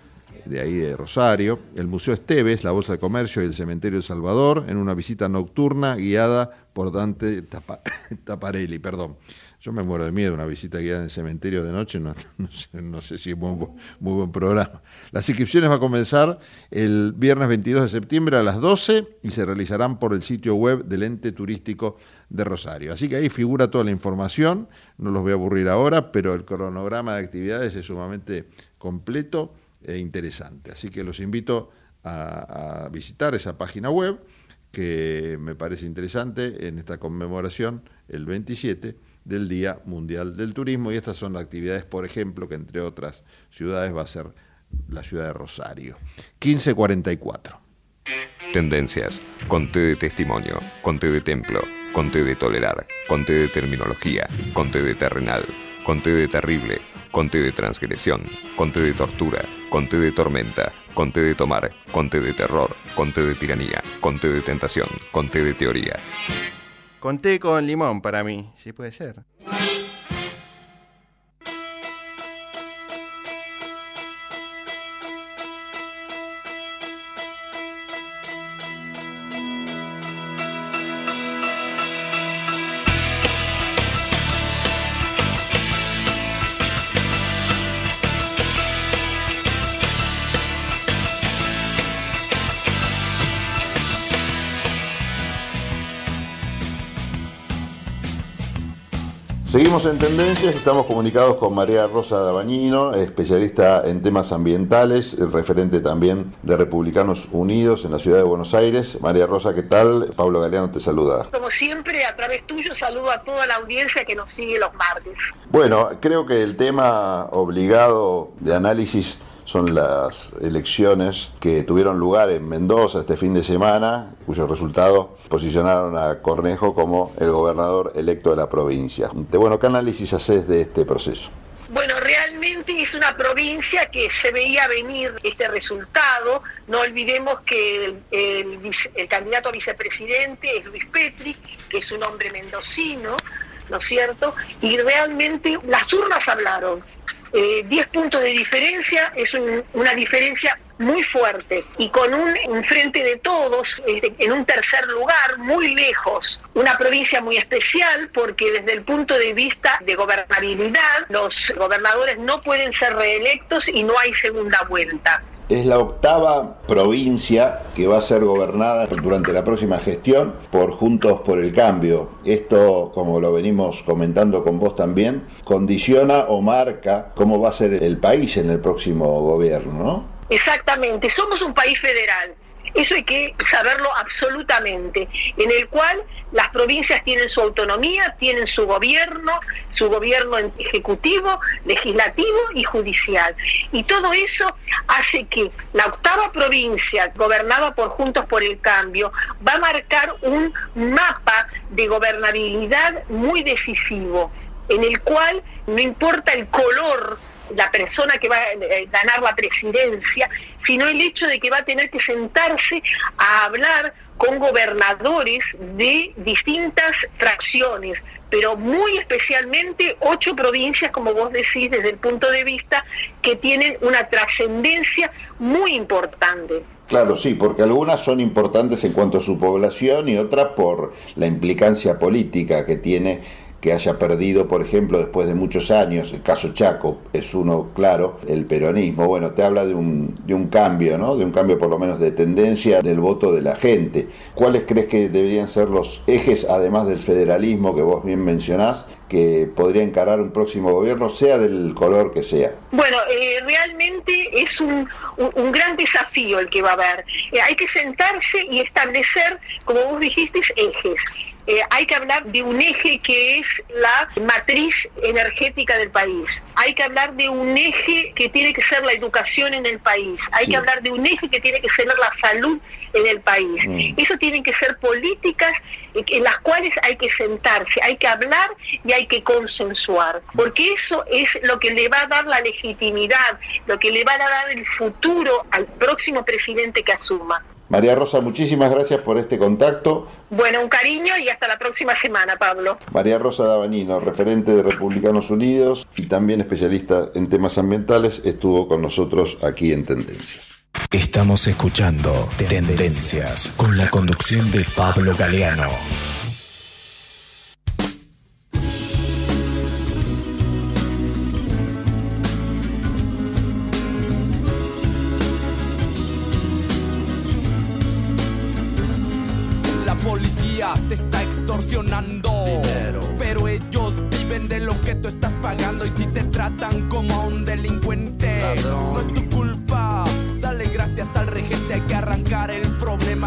de ahí de Rosario, el Museo Esteves, la Bolsa de Comercio y el Cementerio de Salvador, en una visita nocturna guiada por Dante Taparelli. Perdón. Yo me muero de miedo una visita guiada en el cementerio de noche, no, sé, si es muy, muy, buen programa. Las inscripciones van a comenzar el viernes 22 de septiembre a las 12 y se realizarán por el sitio web del ente turístico de Rosario. Así que ahí figura toda la información, no los voy a aburrir ahora, pero el cronograma de actividades es sumamente completo e interesante. Así que los invito a, visitar esa página web que me parece interesante en esta conmemoración, el 27 del Día Mundial del Turismo. Y estas son las actividades, por ejemplo, que entre otras ciudades va a ser la ciudad de Rosario. 1544. Tendencias. Conté de testimonio. Conté de templo. Conté de tolerar. Conté de terminología. Conté de terrenal. Conté de terrible conté de transgresión, conté de tortura, conté de tormenta, conté de tomar, conté de terror, conté de tiranía, conté de tentación, conté de teoría. Conté con limón para mí, si puede ser. Seguimos en Tendencias, estamos comunicados con María Rosa Dabañino, especialista en temas ambientales, referente también de Republicanos Unidos en la ciudad de Buenos Aires. María Rosa, ¿qué tal? Pablo Galeano te saluda. Como siempre, a través tuyo saludo a toda la audiencia que nos sigue los martes. Bueno, creo que el tema obligado de análisis son las elecciones que tuvieron lugar en Mendoza este fin de semana, cuyo resultado posicionaron a Cornejo como el gobernador electo de la provincia. Bueno, ¿qué análisis haces de este proceso? Bueno, realmente es una provincia que se veía venir este resultado. No olvidemos que el, candidato a vicepresidente es Luis Petri, que es un hombre mendocino, ¿no es cierto? Y realmente las urnas hablaron Eh, 10 puntos de diferencia es un- una diferencia muy fuerte y con un, un frente de todos este, en un tercer lugar muy lejos. Una provincia muy especial porque desde el punto de vista de gobernabilidad los gobernadores no pueden ser reelectos y no hay segunda vuelta. Es la octava provincia que va a ser gobernada durante la próxima gestión por Juntos por el Cambio. Esto, como lo venimos comentando con vos también, condiciona o marca cómo va a ser el país en el próximo gobierno, ¿no? Exactamente, somos un país federal. Eso hay que saberlo absolutamente, en el cual las provincias tienen su autonomía, tienen su gobierno, su gobierno ejecutivo, legislativo y judicial. Y todo eso hace que la octava provincia, gobernada por Juntos por el Cambio, va a marcar un mapa de gobernabilidad muy decisivo, en el cual no importa el color la persona que va a eh, ganar la presidencia, sino el hecho de que va a tener que sentarse a hablar con gobernadores de distintas fracciones, pero muy especialmente ocho provincias, como vos decís, desde el punto de vista que tienen una trascendencia muy importante. Claro, sí, porque algunas son importantes en cuanto a su población y otras por la implicancia política que tiene que haya perdido, por ejemplo, después de muchos años, el caso Chaco es uno claro, el peronismo. Bueno, te habla de un, de un cambio, ¿no? De un cambio por lo menos de tendencia del voto de la gente. ¿Cuáles crees que deberían ser los ejes, además del federalismo que vos bien mencionás, que podría encarar un próximo gobierno, sea del color que sea? Bueno, eh, realmente es un, un, un gran desafío el que va a haber. Eh, hay que sentarse y establecer, como vos dijiste, ejes. Eh, hay que hablar de un eje que es la matriz energética del país. Hay que hablar de un eje que tiene que ser la educación en el país. Hay Sí. que hablar de un eje que tiene que ser la salud en el país. Mm. Eso tienen que ser políticas en las cuales hay que sentarse, hay que hablar y hay que consensuar, porque eso es lo que le va a dar la legitimidad, lo que le va a dar el futuro al próximo presidente que asuma. María Rosa, muchísimas gracias por este contacto. Bueno, un cariño y hasta la próxima semana, Pablo. María Rosa Davanino, referente de Republicanos Unidos y también especialista en temas ambientales, estuvo con nosotros aquí en Tendencias. Estamos escuchando Tendencias con la conducción de Pablo Galeano.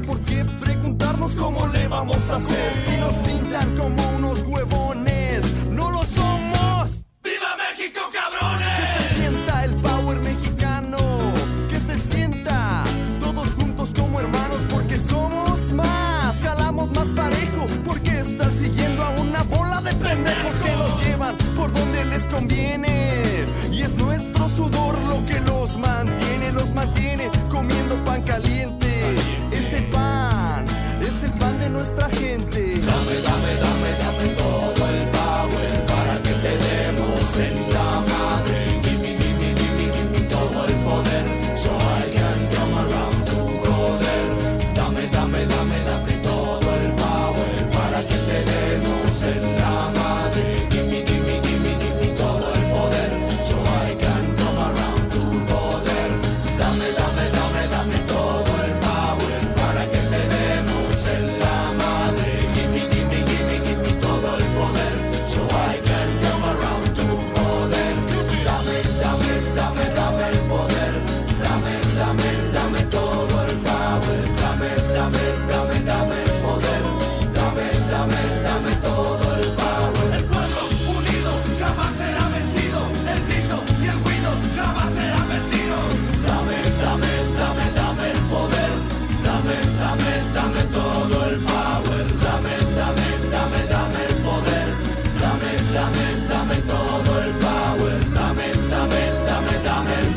hay por qué preguntarnos cómo le vamos a hacer. Si nos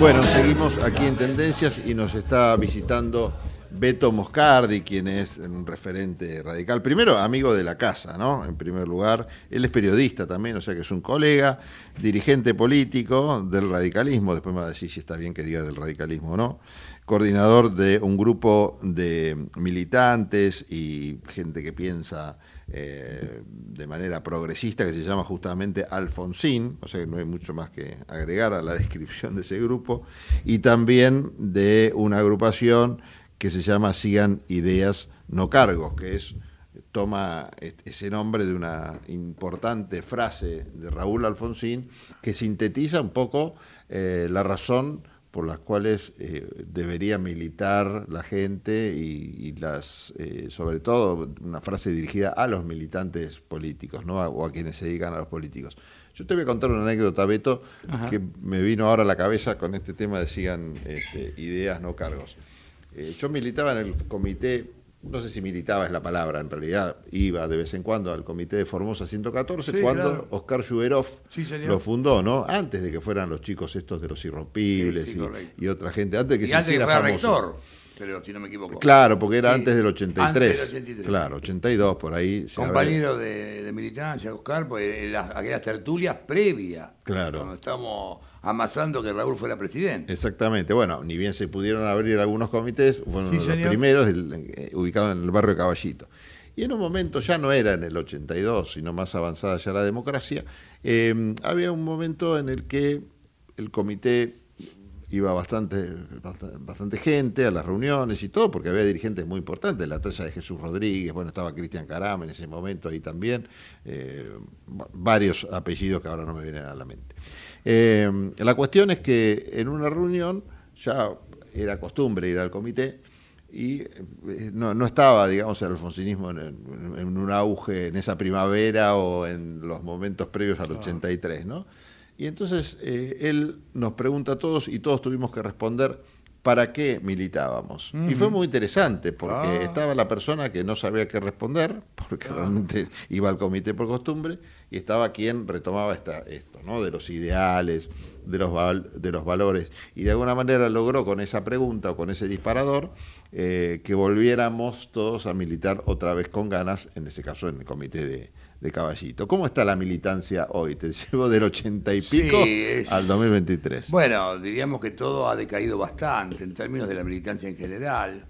Bueno, seguimos aquí en Tendencias y nos está visitando Beto Moscardi, quien es un referente radical. Primero, amigo de la casa, ¿no? En primer lugar, él es periodista también, o sea que es un colega, dirigente político del radicalismo, después me va a decir si está bien que diga del radicalismo o no, coordinador de un grupo de militantes y gente que piensa eh, de manera progresista que se llama justamente Alfonsín, o sea que no hay mucho más que agregar a la descripción de ese grupo, y también de una agrupación que se llama Sigan Ideas No Cargos, que es toma ese nombre de una importante frase de Raúl Alfonsín que sintetiza un poco eh, la razón por las cuales eh, debería militar la gente y, y las, eh, sobre todo, una frase dirigida a los militantes políticos, ¿no? A- o a quienes se dedican a los políticos. Yo te voy a contar una anécdota, Beto, Ajá. que me vino ahora a la cabeza con este tema de sigan este, ideas, no cargos. Eh, yo militaba en el comité, no sé si militaba es la palabra, en realidad iba de vez en cuando al comité de Formosa 114 Sí, cuando claro. Oscar Sí, señor. lo fundó, ¿no? Antes de que fueran los chicos estos de los irrompibles Sí, y- otra gente, antes de que y se antes que hiciera fuera famoso. rector, pero si no me equivoco. Claro, porque era Sí, antes del 83. antes del 83. Claro, 82 por ahí. habrá- Compañero de, de militancia, Oscar, pues en las, aquellas tertulias previas, Claro. cuando estamos amasando que Raúl fuera presidente. Exactamente. Bueno, ni bien se pudieron abrir algunos comités, fueron Sí, los señor. primeros, eh, ubicados en el barrio Caballito. Y en un momento, ya no era en el 82, sino más avanzada ya la democracia, eh, había un momento en el que el comité iba bastante, bastante, gente a las reuniones y todo, porque había dirigentes muy importantes, la talla de Jesús Rodríguez, bueno, estaba Cristian Carama en ese momento ahí también, eh, va- varios apellidos que ahora no me vienen a la mente. Eh, la cuestión es que en una reunión ya era costumbre ir al comité y eh, no, no estaba, digamos, el alfonsinismo en, en- en un auge en esa primavera o en los momentos previos al 83, ¿no? Y entonces eh, él nos pregunta a todos y todos tuvimos que responder para qué militábamos. Y fue muy interesante porque Ah. estaba la persona que no sabía qué responder, porque realmente iba al comité por costumbre, y estaba quien retomaba esta, esto, ¿no? De los ideales, de los, val- de los valores. Y de alguna manera logró con esa pregunta o con ese disparador eh, que volviéramos todos a militar otra vez con ganas, en ese caso en el comité de, de Caballito. ¿Cómo está la militancia hoy? Te llevo del 80 y Sí, pico es- al 2023. Bueno, diríamos que todo ha decaído bastante en términos de la militancia en general.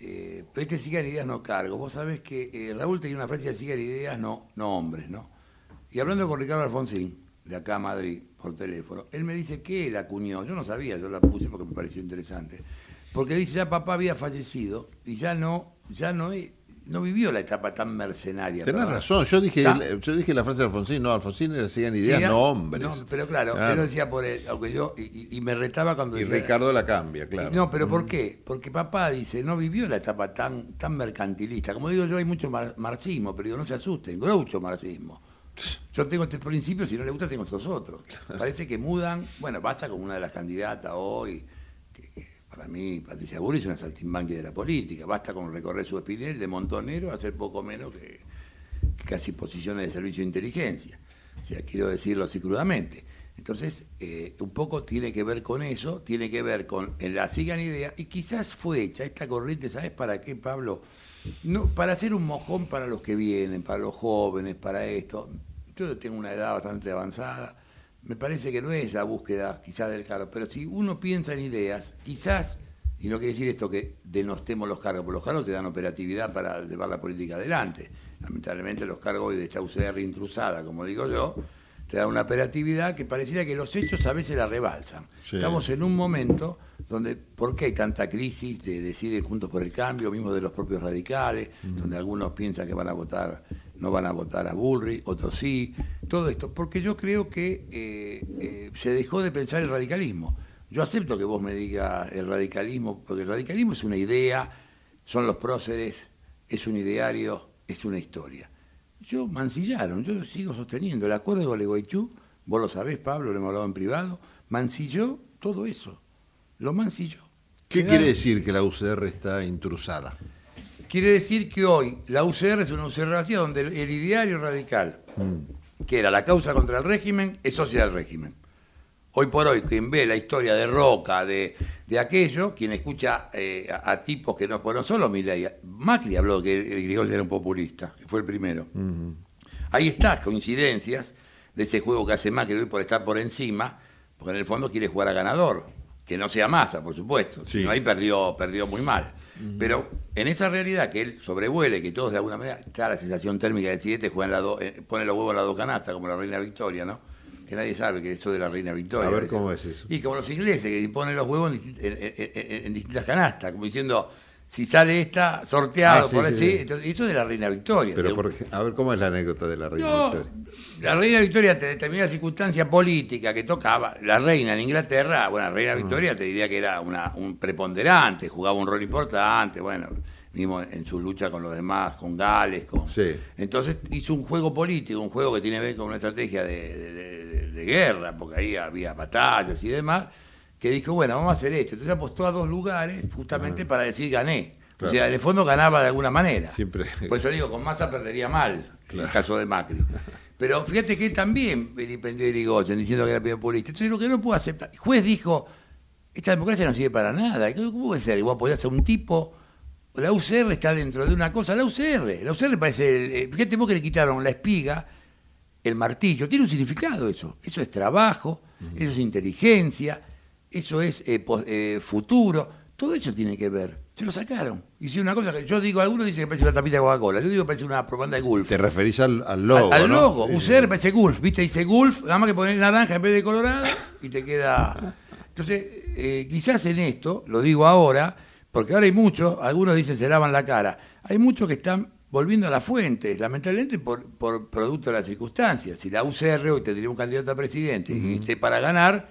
Eh, pero este sigan ideas no cargo. Vos sabés que eh, Raúl tenía una frase de sigan ideas no, no hombres, ¿no? Y hablando con Ricardo Alfonsín, de acá a Madrid, por teléfono, él me dice que él acuñó, yo no sabía, yo la puse porque me pareció interesante, porque dice ya papá había fallecido y ya no, ya no, no vivió la etapa tan mercenaria. Tenés razón, yo dije, yo dije la frase de Alfonsín, no, Alfonsín era sigan Sí, ideas, no hombres. no, pero claro, él lo decía por él, aunque yo, y, me retaba cuando Y decía- Ricardo la cambia, claro. No, pero ¿por Mm. qué? Porque papá dice, no vivió la etapa tan, tan mercantilista. Como digo yo, hay mucho mar- marxismo, pero digo, no se asusten, groucho marxismo. Yo tengo estos principios, si no le gusta, tengo estos otros. Parece que mudan, bueno, basta con una de las candidatas hoy, para mí, Patricia Burri es una saltimbanqui de la política, basta con recorrer su espinel de montonero, hacer poco menos que, casi posiciones de servicio de inteligencia. O sea, quiero decirlo así crudamente. Entonces, eh, un poco tiene que ver con eso, tiene que ver con la sigan idea, y quizás fue hecha esta corriente, ¿sabes para qué, Pablo? No, para hacer un mojón para los que vienen, para los jóvenes, para esto. Yo tengo una edad bastante avanzada, me parece que no es la búsqueda quizás del cargo, pero si uno piensa en ideas, quizás, y no quiere decir esto que denostemos los cargos, porque los cargos te dan operatividad para llevar la política adelante. Lamentablemente los cargos de esta UCR intrusada, como digo yo, te da una operatividad que pareciera que los hechos a veces la rebalsan. Sí. Estamos en un momento donde, ¿por qué hay tanta crisis de decir Juntos por el Cambio, mismo de los propios radicales, donde algunos piensan que van a votar, no van a votar a Bullrich, otros sí, todo esto? Porque yo creo que eh, eh, se dejó de pensar el radicalismo. Yo acepto que vos me digas el radicalismo, porque el radicalismo es una idea, son los próceres, es un ideario, es una historia. Yo mancillaron, yo lo sigo sosteniendo. El acuerdo de Gualeguaychú, vos lo sabés, Pablo, lo hemos hablado en privado, mancilló todo eso. Lo mancilló. ¿Qué Quedaron- quiere decir que la UCR está intrusada? Quiere decir que hoy la UCR es una UCR donde el, el ideario radical, que era la causa contra el régimen, es socia del régimen. Hoy por hoy, quien ve la historia de Roca, de, de aquello, quien escucha eh, a, a tipos que no, no solo Milei, Macri habló que el Grigol era un populista, que fue el primero. Ahí está, coincidencias de ese juego que hace Macri hoy por estar por encima, porque en el fondo quiere jugar a ganador, que no sea masa, por supuesto. Si no, ahí perdió, perdió muy mal. Pero en esa realidad que él sobrevuele, que todos de alguna manera, está la sensación térmica del siguiente, juegan la do- eh, pone los huevos en las dos canastas, como la reina Victoria, ¿no? Que nadie sabe que eso de la reina Victoria. A ver cómo es eso. Y como los ingleses, que ponen los huevos en- en- en distintas canastas, como diciendo, si sale esta, sorteado, Ah, sí, por sí, así. sí. Entonces, eso de la reina Victoria. Pero por a ver cómo es la anécdota de la reina no, Victoria. la reina Victoria, ante determinada circunstancia política que tocaba, la reina en Inglaterra, bueno, la reina Victoria te diría que era una, un preponderante, jugaba un rol importante, bueno, mismo en su lucha con los demás, con Gales, con... Entonces hizo un juego político, un juego que tiene que ver con una estrategia de, de- de- de guerra, porque ahí había batallas y demás, que dijo, bueno, vamos a hacer esto. Entonces apostó a dos lugares justamente para decir gané. O sea, en el fondo ganaba de alguna manera. Siempre. Por eso digo, con Massa perdería mal, en el caso de Macri. Pero fíjate que él también vilipendió a Irigoyen diciendo que era populista. Entonces lo que no puedo aceptar. El juez dijo, esta democracia no sirve para nada. ¿Cómo puede ser? Igual podía ser un tipo... La UCR está dentro de una cosa. La UCR, la UCR parece... el- fíjate vos que le quitaron la espiga, el martillo. Tiene un significado eso. Eso es trabajo, eso es inteligencia, eso es eh, pos- eh, futuro. Todo eso tiene que ver. Se lo sacaron. Hicieron una cosa que yo digo, algunos dicen que parece una tapita de Coca-Cola. Yo digo que parece una propaganda de Gulf. Te referís al, al logo. Al, al ¿no? logo, UCR parece Gulf, ¿viste? Dice Gulf, nada más que poner naranja en vez de colorado y te queda. Entonces, eh, quizás en esto, lo digo ahora, porque ahora hay muchos, algunos dicen se lavan la cara, hay muchos que están volviendo a la fuente, lamentablemente por, por producto de las circunstancias. Si la UCR hoy tendría un candidato a presidente y esté para ganar,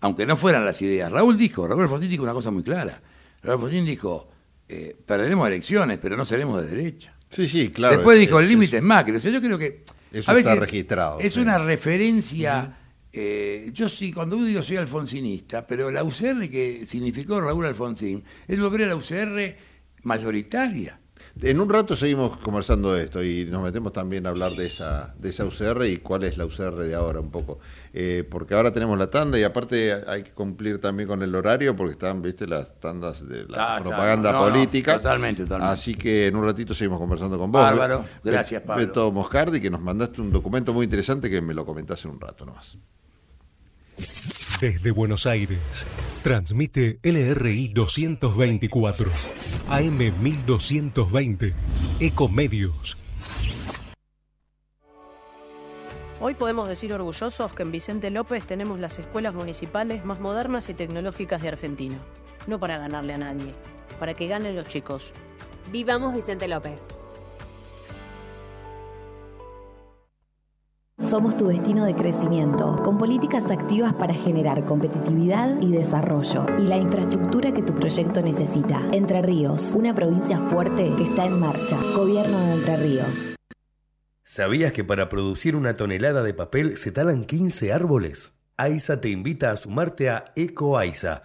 aunque no fueran las ideas. Raúl dijo, Raúl Alfonsín dijo una cosa muy clara. Raúl Alfonsín dijo, eh, perderemos elecciones, pero no seremos de derecha. Sí, sí, claro. Después es- dijo, el es- límite es Macri. O sea, yo creo que... Eso a veces está registrado, Es sí. una referencia... eh, yo sí, cuando digo soy alfonsinista, pero la UCR que significó Raúl Alfonsín es volver a la UCR mayoritaria. En un rato seguimos conversando de esto y nos metemos también a hablar de esa, de esa UCR y cuál es la UCR de ahora un poco. Eh, porque ahora tenemos la tanda y aparte hay que cumplir también con el horario porque están, viste, las tandas de la Ah, propaganda claro. No, no, política. totalmente, totalmente. Así que en un ratito seguimos conversando con vos. Bárbaro. Gracias, Pablo. Beto Moscardi, que nos mandaste un documento muy interesante que me lo comentaste en un rato nomás. Desde Buenos Aires, transmite LRI 224, AM 1220, Ecomedios. Hoy podemos decir orgullosos que en Vicente López tenemos las escuelas municipales más modernas y tecnológicas de Argentina. No para ganarle a nadie, para que ganen los chicos. Vivamos Vicente López. Somos tu destino de crecimiento, con políticas activas para generar competitividad y desarrollo y la infraestructura que tu proyecto necesita. Entre Ríos, una provincia fuerte que está en marcha. Gobierno de Entre Ríos. ¿Sabías que para producir una tonelada de papel se talan 15 árboles? AISA te invita a sumarte a EcoAISA,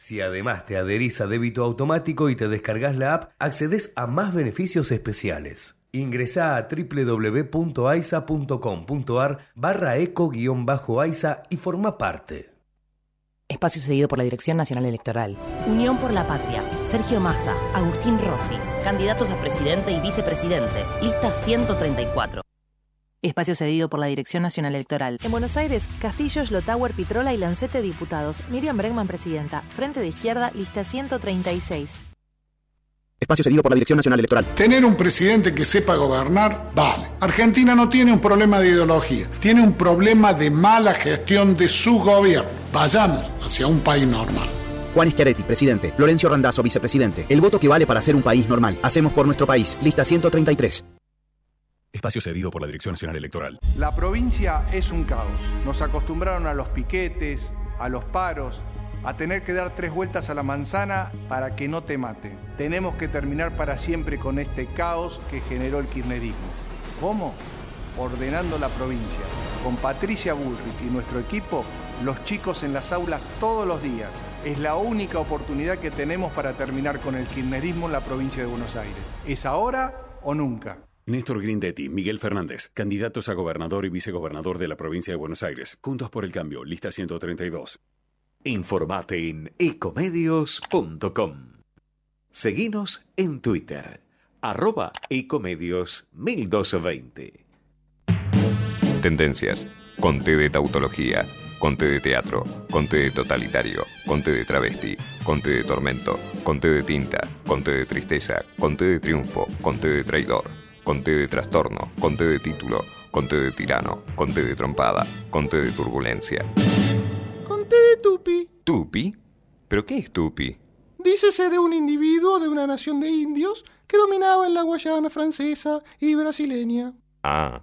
Si además te adherís a débito automático y te descargas la app, accedes a más beneficios especiales. Ingresá a www.aisa.com.ar barra eco-aisa y forma parte. Espacio cedido por la Dirección Nacional Electoral. Unión por la Patria. Sergio Massa. Agustín Rossi. Candidatos a presidente y vicepresidente. Lista 134. Espacio cedido por la Dirección Nacional Electoral. En Buenos Aires, Castillo, Lotauer, Pitrola y Lancete diputados. Miriam Bregman presidenta. Frente de Izquierda, lista 136. Espacio cedido por la Dirección Nacional Electoral. Tener un presidente que sepa gobernar, vale. Argentina no tiene un problema de ideología, tiene un problema de mala gestión de su gobierno. Vayamos hacia un país normal. Juan Schiaretti, presidente. Florencio Randazzo, vicepresidente. El voto que vale para ser un país normal. Hacemos por nuestro país. Lista 133. Espacio cedido por la Dirección Nacional Electoral. La provincia es un caos. Nos acostumbraron a los piquetes, a los paros, a tener que dar tres vueltas a la manzana para que no te mate. Tenemos que terminar para siempre con este caos que generó el kirchnerismo. ¿Cómo? Ordenando la provincia. Con Patricia Bullrich y nuestro equipo, los chicos en las aulas todos los días. Es la única oportunidad que tenemos para terminar con el kirchnerismo en la provincia de Buenos Aires. ¿Es ahora o nunca? Néstor Grindetti, Miguel Fernández, candidatos a gobernador y vicegobernador de la provincia de Buenos Aires. Juntos por el cambio, lista 132. Informate en ecomedios.com. Seguinos en Twitter, arroba ecomedios 1220. Tendencias. Conté de tautología. Conté de teatro. Conté de totalitario. Conté de travesti. Conté de tormento. Conté de tinta. Conté de tristeza. Conté de triunfo. Conté de traidor. Conté de trastorno. Conté de título. Conté de tirano. Conté de trompada. Conté de turbulencia. Conté de tupi. ¿Tupi? ¿Pero qué es tupi? Dícese de un individuo de una nación de indios que dominaba en la Guayana francesa y brasileña. Ah.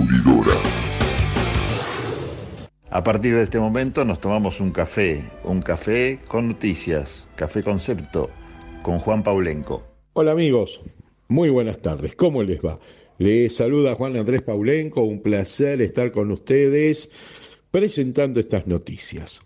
A partir de este momento nos tomamos un café, un café con noticias, café concepto, con Juan Paulenco. Hola amigos, muy buenas tardes, ¿cómo les va? Les saluda Juan Andrés Paulenco, un placer estar con ustedes presentando estas noticias.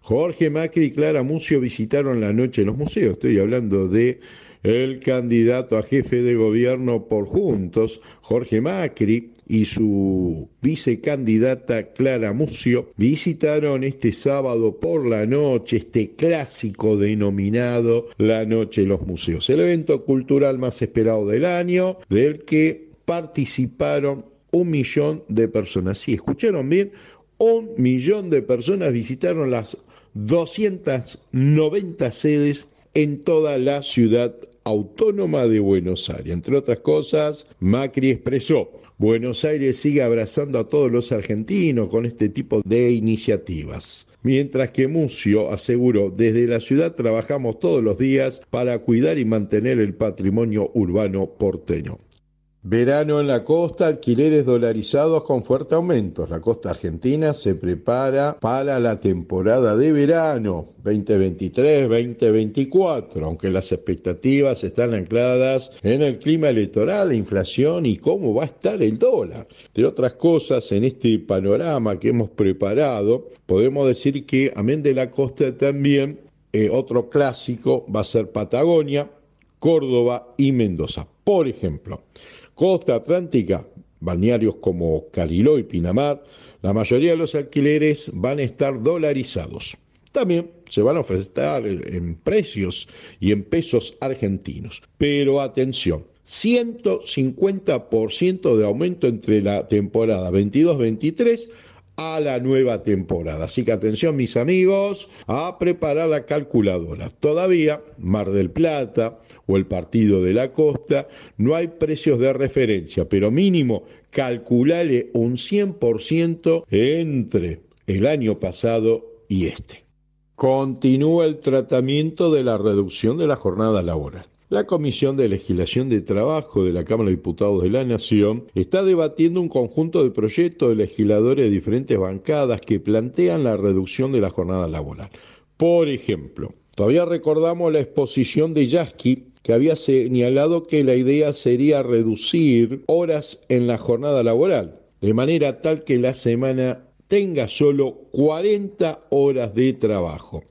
Jorge Macri y Clara Mucio visitaron la noche los museos, estoy hablando de el candidato a jefe de gobierno por Juntos, Jorge Macri, y su vicecandidata Clara Mucio visitaron este sábado por la noche este clásico denominado La Noche de los Museos, el evento cultural más esperado del año, del que participaron un millón de personas. Sí, escucharon bien, un millón de personas visitaron las 290 sedes en toda la ciudad autónoma de Buenos Aires. Entre otras cosas, Macri expresó, Buenos Aires sigue abrazando a todos los argentinos con este tipo de iniciativas. Mientras que Mucio aseguró, desde la ciudad trabajamos todos los días para cuidar y mantener el patrimonio urbano porteño. Verano en la costa, alquileres dolarizados con fuerte aumento. La costa argentina se prepara para la temporada de verano 2023-2024, aunque las expectativas están ancladas en el clima electoral, la inflación y cómo va a estar el dólar. Entre otras cosas, en este panorama que hemos preparado, podemos decir que amén de la costa también eh, otro clásico va a ser Patagonia, Córdoba y Mendoza. Por ejemplo, costa atlántica, balnearios como Cariló y Pinamar, la mayoría de los alquileres van a estar dolarizados. También se van a ofrecer en precios y en pesos argentinos. Pero atención, 150% de aumento entre la temporada 22-23 a la nueva temporada. Así que atención mis amigos a preparar la calculadora. Todavía Mar del Plata o el Partido de la Costa no hay precios de referencia, pero mínimo calculale un 100% entre el año pasado y este. Continúa el tratamiento de la reducción de la jornada laboral. La Comisión de Legislación de Trabajo de la Cámara de Diputados de la Nación está debatiendo un conjunto de proyectos de legisladores de diferentes bancadas que plantean la reducción de la jornada laboral. Por ejemplo, todavía recordamos la exposición de Yasky que había señalado que la idea sería reducir horas en la jornada laboral, de manera tal que la semana tenga solo 40 horas de trabajo.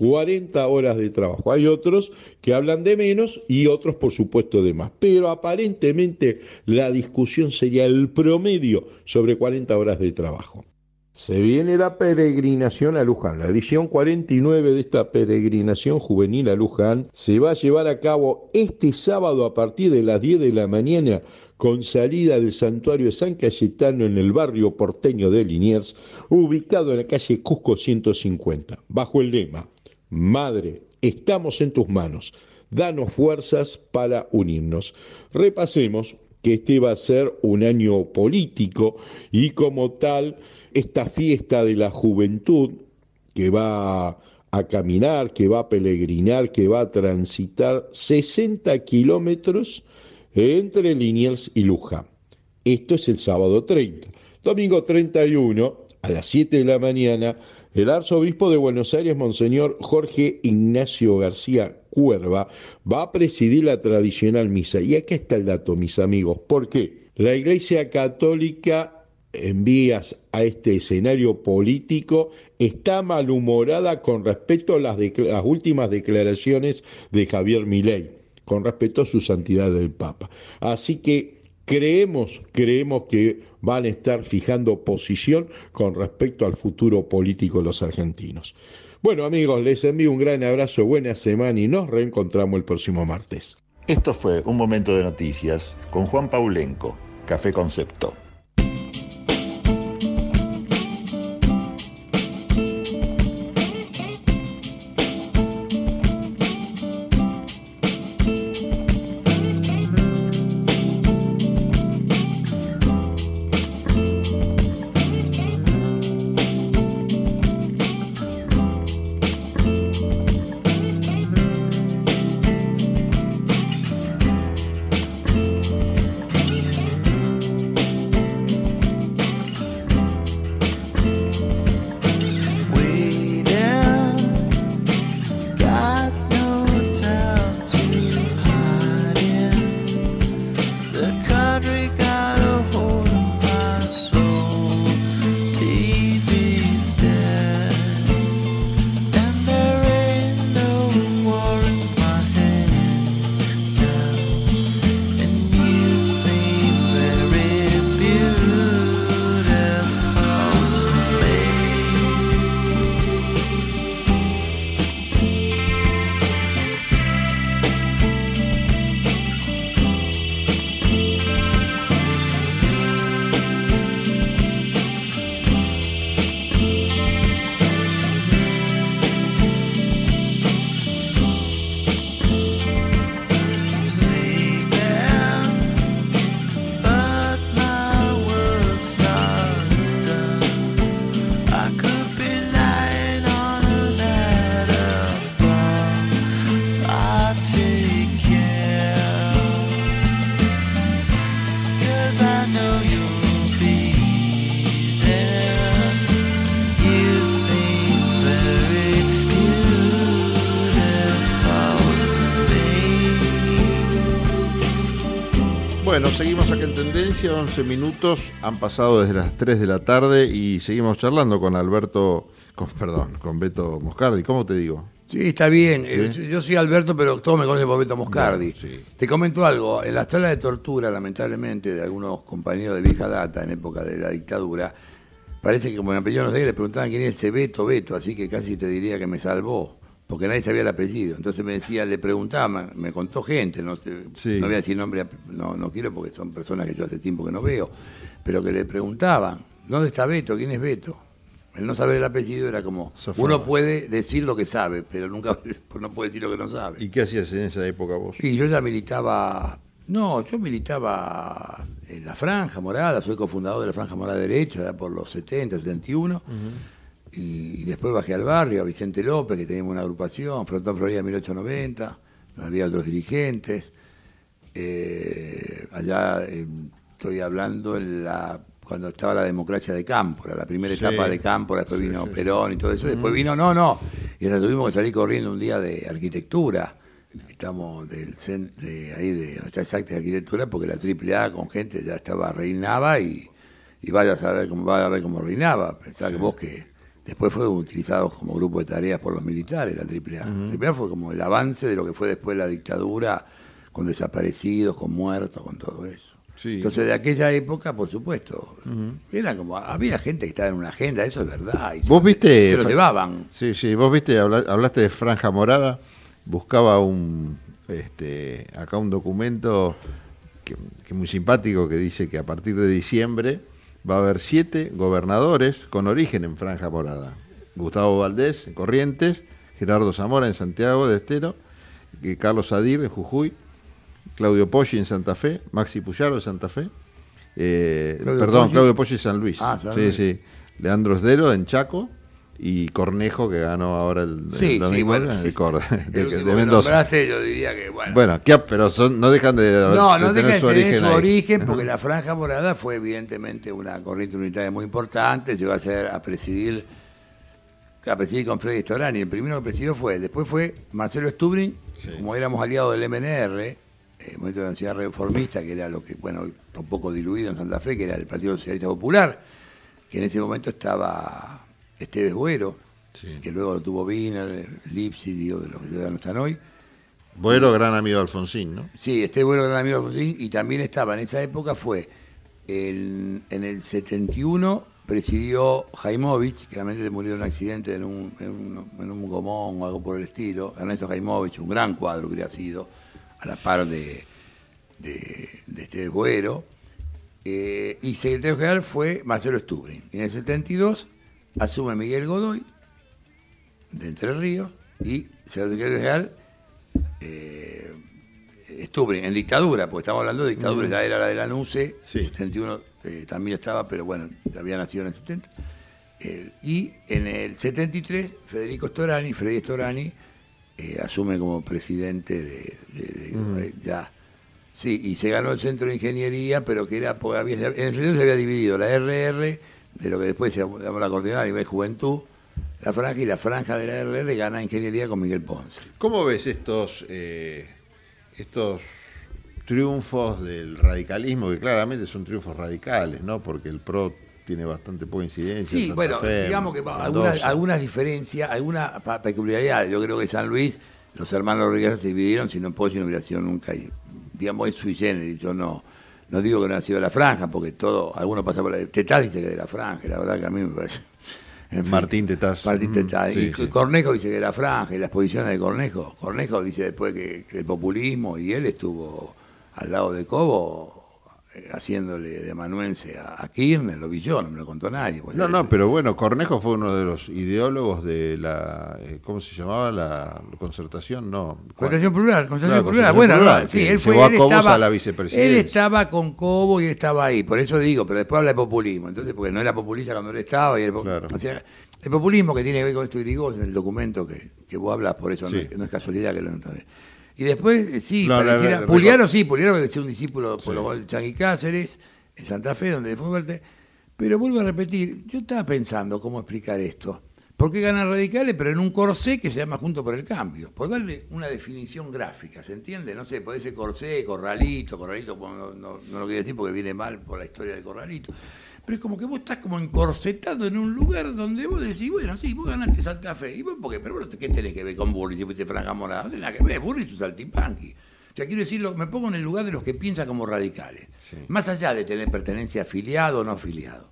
40 horas de trabajo. Hay otros que hablan de menos y otros, por supuesto, de más. Pero aparentemente la discusión sería el promedio sobre 40 horas de trabajo. Se viene la peregrinación a Luján. La edición 49 de esta peregrinación juvenil a Luján se va a llevar a cabo este sábado a partir de las 10 de la mañana con salida del santuario de San Cayetano en el barrio porteño de Liniers, ubicado en la calle Cusco 150, bajo el lema Madre, estamos en tus manos. Danos fuerzas para unirnos. Repasemos que este va a ser un año político y como tal, esta fiesta de la juventud que va a caminar, que va a peregrinar, que va a transitar 60 kilómetros entre Liniers y Luján. Esto es el sábado 30. Domingo 31, a las 7 de la mañana, el arzobispo de Buenos Aires, Monseñor Jorge Ignacio García Cuerva, va a presidir la tradicional misa. Y aquí está el dato, mis amigos. ¿Por qué? La Iglesia Católica en vías a este escenario político está malhumorada con respecto a las, las últimas declaraciones de Javier Milei, con respecto a su santidad del Papa. Así que creemos, creemos que van a estar fijando posición con respecto al futuro político de los argentinos. Bueno amigos, les envío un gran abrazo, buena semana y nos reencontramos el próximo martes. Esto fue un momento de noticias con Juan Paulenco, Café Concepto. 14 minutos han pasado desde las 3 de la tarde y seguimos charlando con Alberto, con, perdón, con Beto Moscardi. ¿Cómo te digo? Sí, está bien. Eh, yo soy Alberto, pero todo me conocen por Beto Moscardi. Te comento algo. En las salas de tortura, lamentablemente, de algunos compañeros de vieja data en época de la dictadura, parece que como me apellido no sé, le preguntaban quién es ese Beto Beto, así que casi te diría que me salvó porque nadie sabía el apellido. Entonces me decía, le preguntaba, me contó gente, no, sé, no voy a decir nombre, no, no quiero porque son personas que yo hace tiempo que no veo, pero que le preguntaban, ¿dónde está Beto? ¿Quién es Beto? El no saber el apellido era como, uno puede decir lo que sabe, pero nunca no puede decir lo que no sabe. ¿Y qué hacías en esa época vos? Y yo ya militaba, no, yo militaba en la Franja Morada, soy cofundador de la Franja Morada Derecho, ya por los 70, 71, y, y después bajé al barrio, a Vicente López, que teníamos una agrupación, Frontón Florida 1890, donde había otros dirigentes, eh, allá eh, estoy hablando en la cuando estaba la democracia de Cámpora, la primera Sí. etapa de Cámpora, después Sí, vino sí. Perón y todo eso, después vino, no, no, y hasta tuvimos que salir corriendo un día de arquitectura, estamos del de ahí de está exacta de arquitectura, porque la AAA con gente ya estaba, reinaba y, y vaya a saber cómo, vaya a ver cómo reinaba, pensá que vos que después fue utilizado como grupo de tareas por los militares, la AAA. La AAA fue como el avance de lo que fue después la dictadura, con desaparecidos, con muertos, con todo eso. Sí. Entonces, de aquella época, por supuesto, era como, había gente que estaba en una agenda, eso es verdad. y se- ¿Vos viste? Se lo llevaban. Sí, sí, vos viste, habla- hablaste de Franja Morada, buscaba un, este, acá un documento que, que muy simpático que dice que a partir de diciembre va a haber siete gobernadores con origen en Franja Morada. Gustavo Valdés en Corrientes, Gerardo Zamora en Santiago de Estero, y Carlos Adir en Jujuy, Claudio Poggi en Santa Fe, Maxi Puyaro en Santa Fe, eh, Claudio perdón, Poggi. Claudio Poggi en San Luis. Ah, sí, sí. Leandro Esdero en Chaco y Cornejo que ganó ahora el, el Sí, sí, domingo bueno. de, Córdoba, de- El de Mendoza. nombraste, yo diría que, bueno. Bueno, ¿qué- pero son, no dejan de, No, de no tener deja de su origen su origen, porque la Franja Morada fue evidentemente una corriente unitaria muy importante, llegó a ser a presidir a presidir con Freddy Storani. El primero que presidió fue después fue Marcelo Stubrin, como éramos aliados del MNR, eh, Movimiento de la Ciudad Reformista, que era lo que, bueno, un poco diluido en Santa Fe, que era el Partido Socialista Popular, que en ese momento estaba Esteves Buero, que luego lo tuvo Wiener, Lipsi, digo, de los que ya no están hoy. Bueno, gran amigo de Alfonsín, ¿no? Sí, este bueno gran amigo de Alfonsín y también estaba en esa época fue el- en el 71 presidió Jaimovich, que realmente murió en un accidente en un, en un, en un gomón o algo por el estilo, Ernesto Jaimovich, un gran cuadro que hubiera sido, a la par de, de, de este Buero, Eh, y secretario general fue Marcelo Stubrin. En el 72 asume Miguel Godoy, de Entre Ríos, y secretario general eh, en dictadura, porque estamos hablando de dictadura, ya era la de la NUCE, en el 71 eh, también estaba, pero bueno, había nacido en el 70. El- y en el 73, Federico Storani, Freddy Storani, eh, asume como presidente de, de- de- Mm. eh, ya. Sí, y se ganó el centro de ingeniería, pero que era, había- en el centro se había dividido la RR, de lo que después se llamó la coordinada a nivel juventud, la franja y la franja de la RR gana ingeniería con Miguel Ponce. ¿Cómo ves estos, eh, estos triunfos del radicalismo, que claramente son triunfos radicales, ¿no? Porque el PRO tiene bastante poca incidencia. en Sí, Santa bueno, Fe, digamos que algunas, algunas diferencias, algunas peculiaridades. Yo creo que San Luis, los hermanos Rodríguez se dividieron, si no Pochi no hubiera sido nunca, digamos, es sui generis. Yo no, no digo que no ha sido la franja, porque todo, algunos pasan por la. Tetaz dice que de la franja, la verdad que a mí me parece. en fin. Martín Tetaz. Martín Tetaz. sí, y sí. Cornejo dice que de la franja, y las posiciones de Cornejo. Cornejo dice después que, que el populismo, y él estuvo al lado de Cobo haciéndole de amanuense a, a Kirchner, lo vi yo, no me lo contó nadie. No, no, pero bueno, Cornejo fue uno de los ideólogos de la, eh, ¿cómo se llamaba? La concertación, no. Concertación plural, concertación Claro, plural. Bueno, plural, sí, él fue. llevó a él Cobos estaba, a la él vicepresidencia. estaba con Cobo y él estaba ahí, por eso digo, pero después habla de populismo. Entonces, porque no era populista cuando él estaba. Y el, po- o sea, el populismo que tiene que ver con esto de Irigoyen, el documento que, que vos hablas, por eso no, es, no es casualidad que lo noté. Y después, eh, sí, No, pareciera- la- la- Puliano sí, Puliano es un discípulo por Sí. lo cual Changui Cáceres, en Santa Fe, donde fue fuerte. Pero vuelvo a repetir, yo estaba pensando cómo explicar esto. ¿Por qué ganan radicales, pero en un corsé que se llama Junto por el Cambio? Por darle una definición gráfica, ¿se entiende? No sé, puede ser corsé, corralito, corralito, no, no- no lo quiero decir porque viene mal por la historia del corralito. Pero es como que vos estás como encorsetado en un lugar donde vos decís, bueno, sí, vos ganaste Santa Fe. ¿Y vos por qué? Pero vos, ¿qué tenés que ver con Burri si fuiste Franja Morada? No nada que ver, Burri es un saltimpanqui. O sea, quiero decirlo, me pongo en el lugar de los que piensan como radicales. Más allá de tener pertenencia afiliado o no afiliado.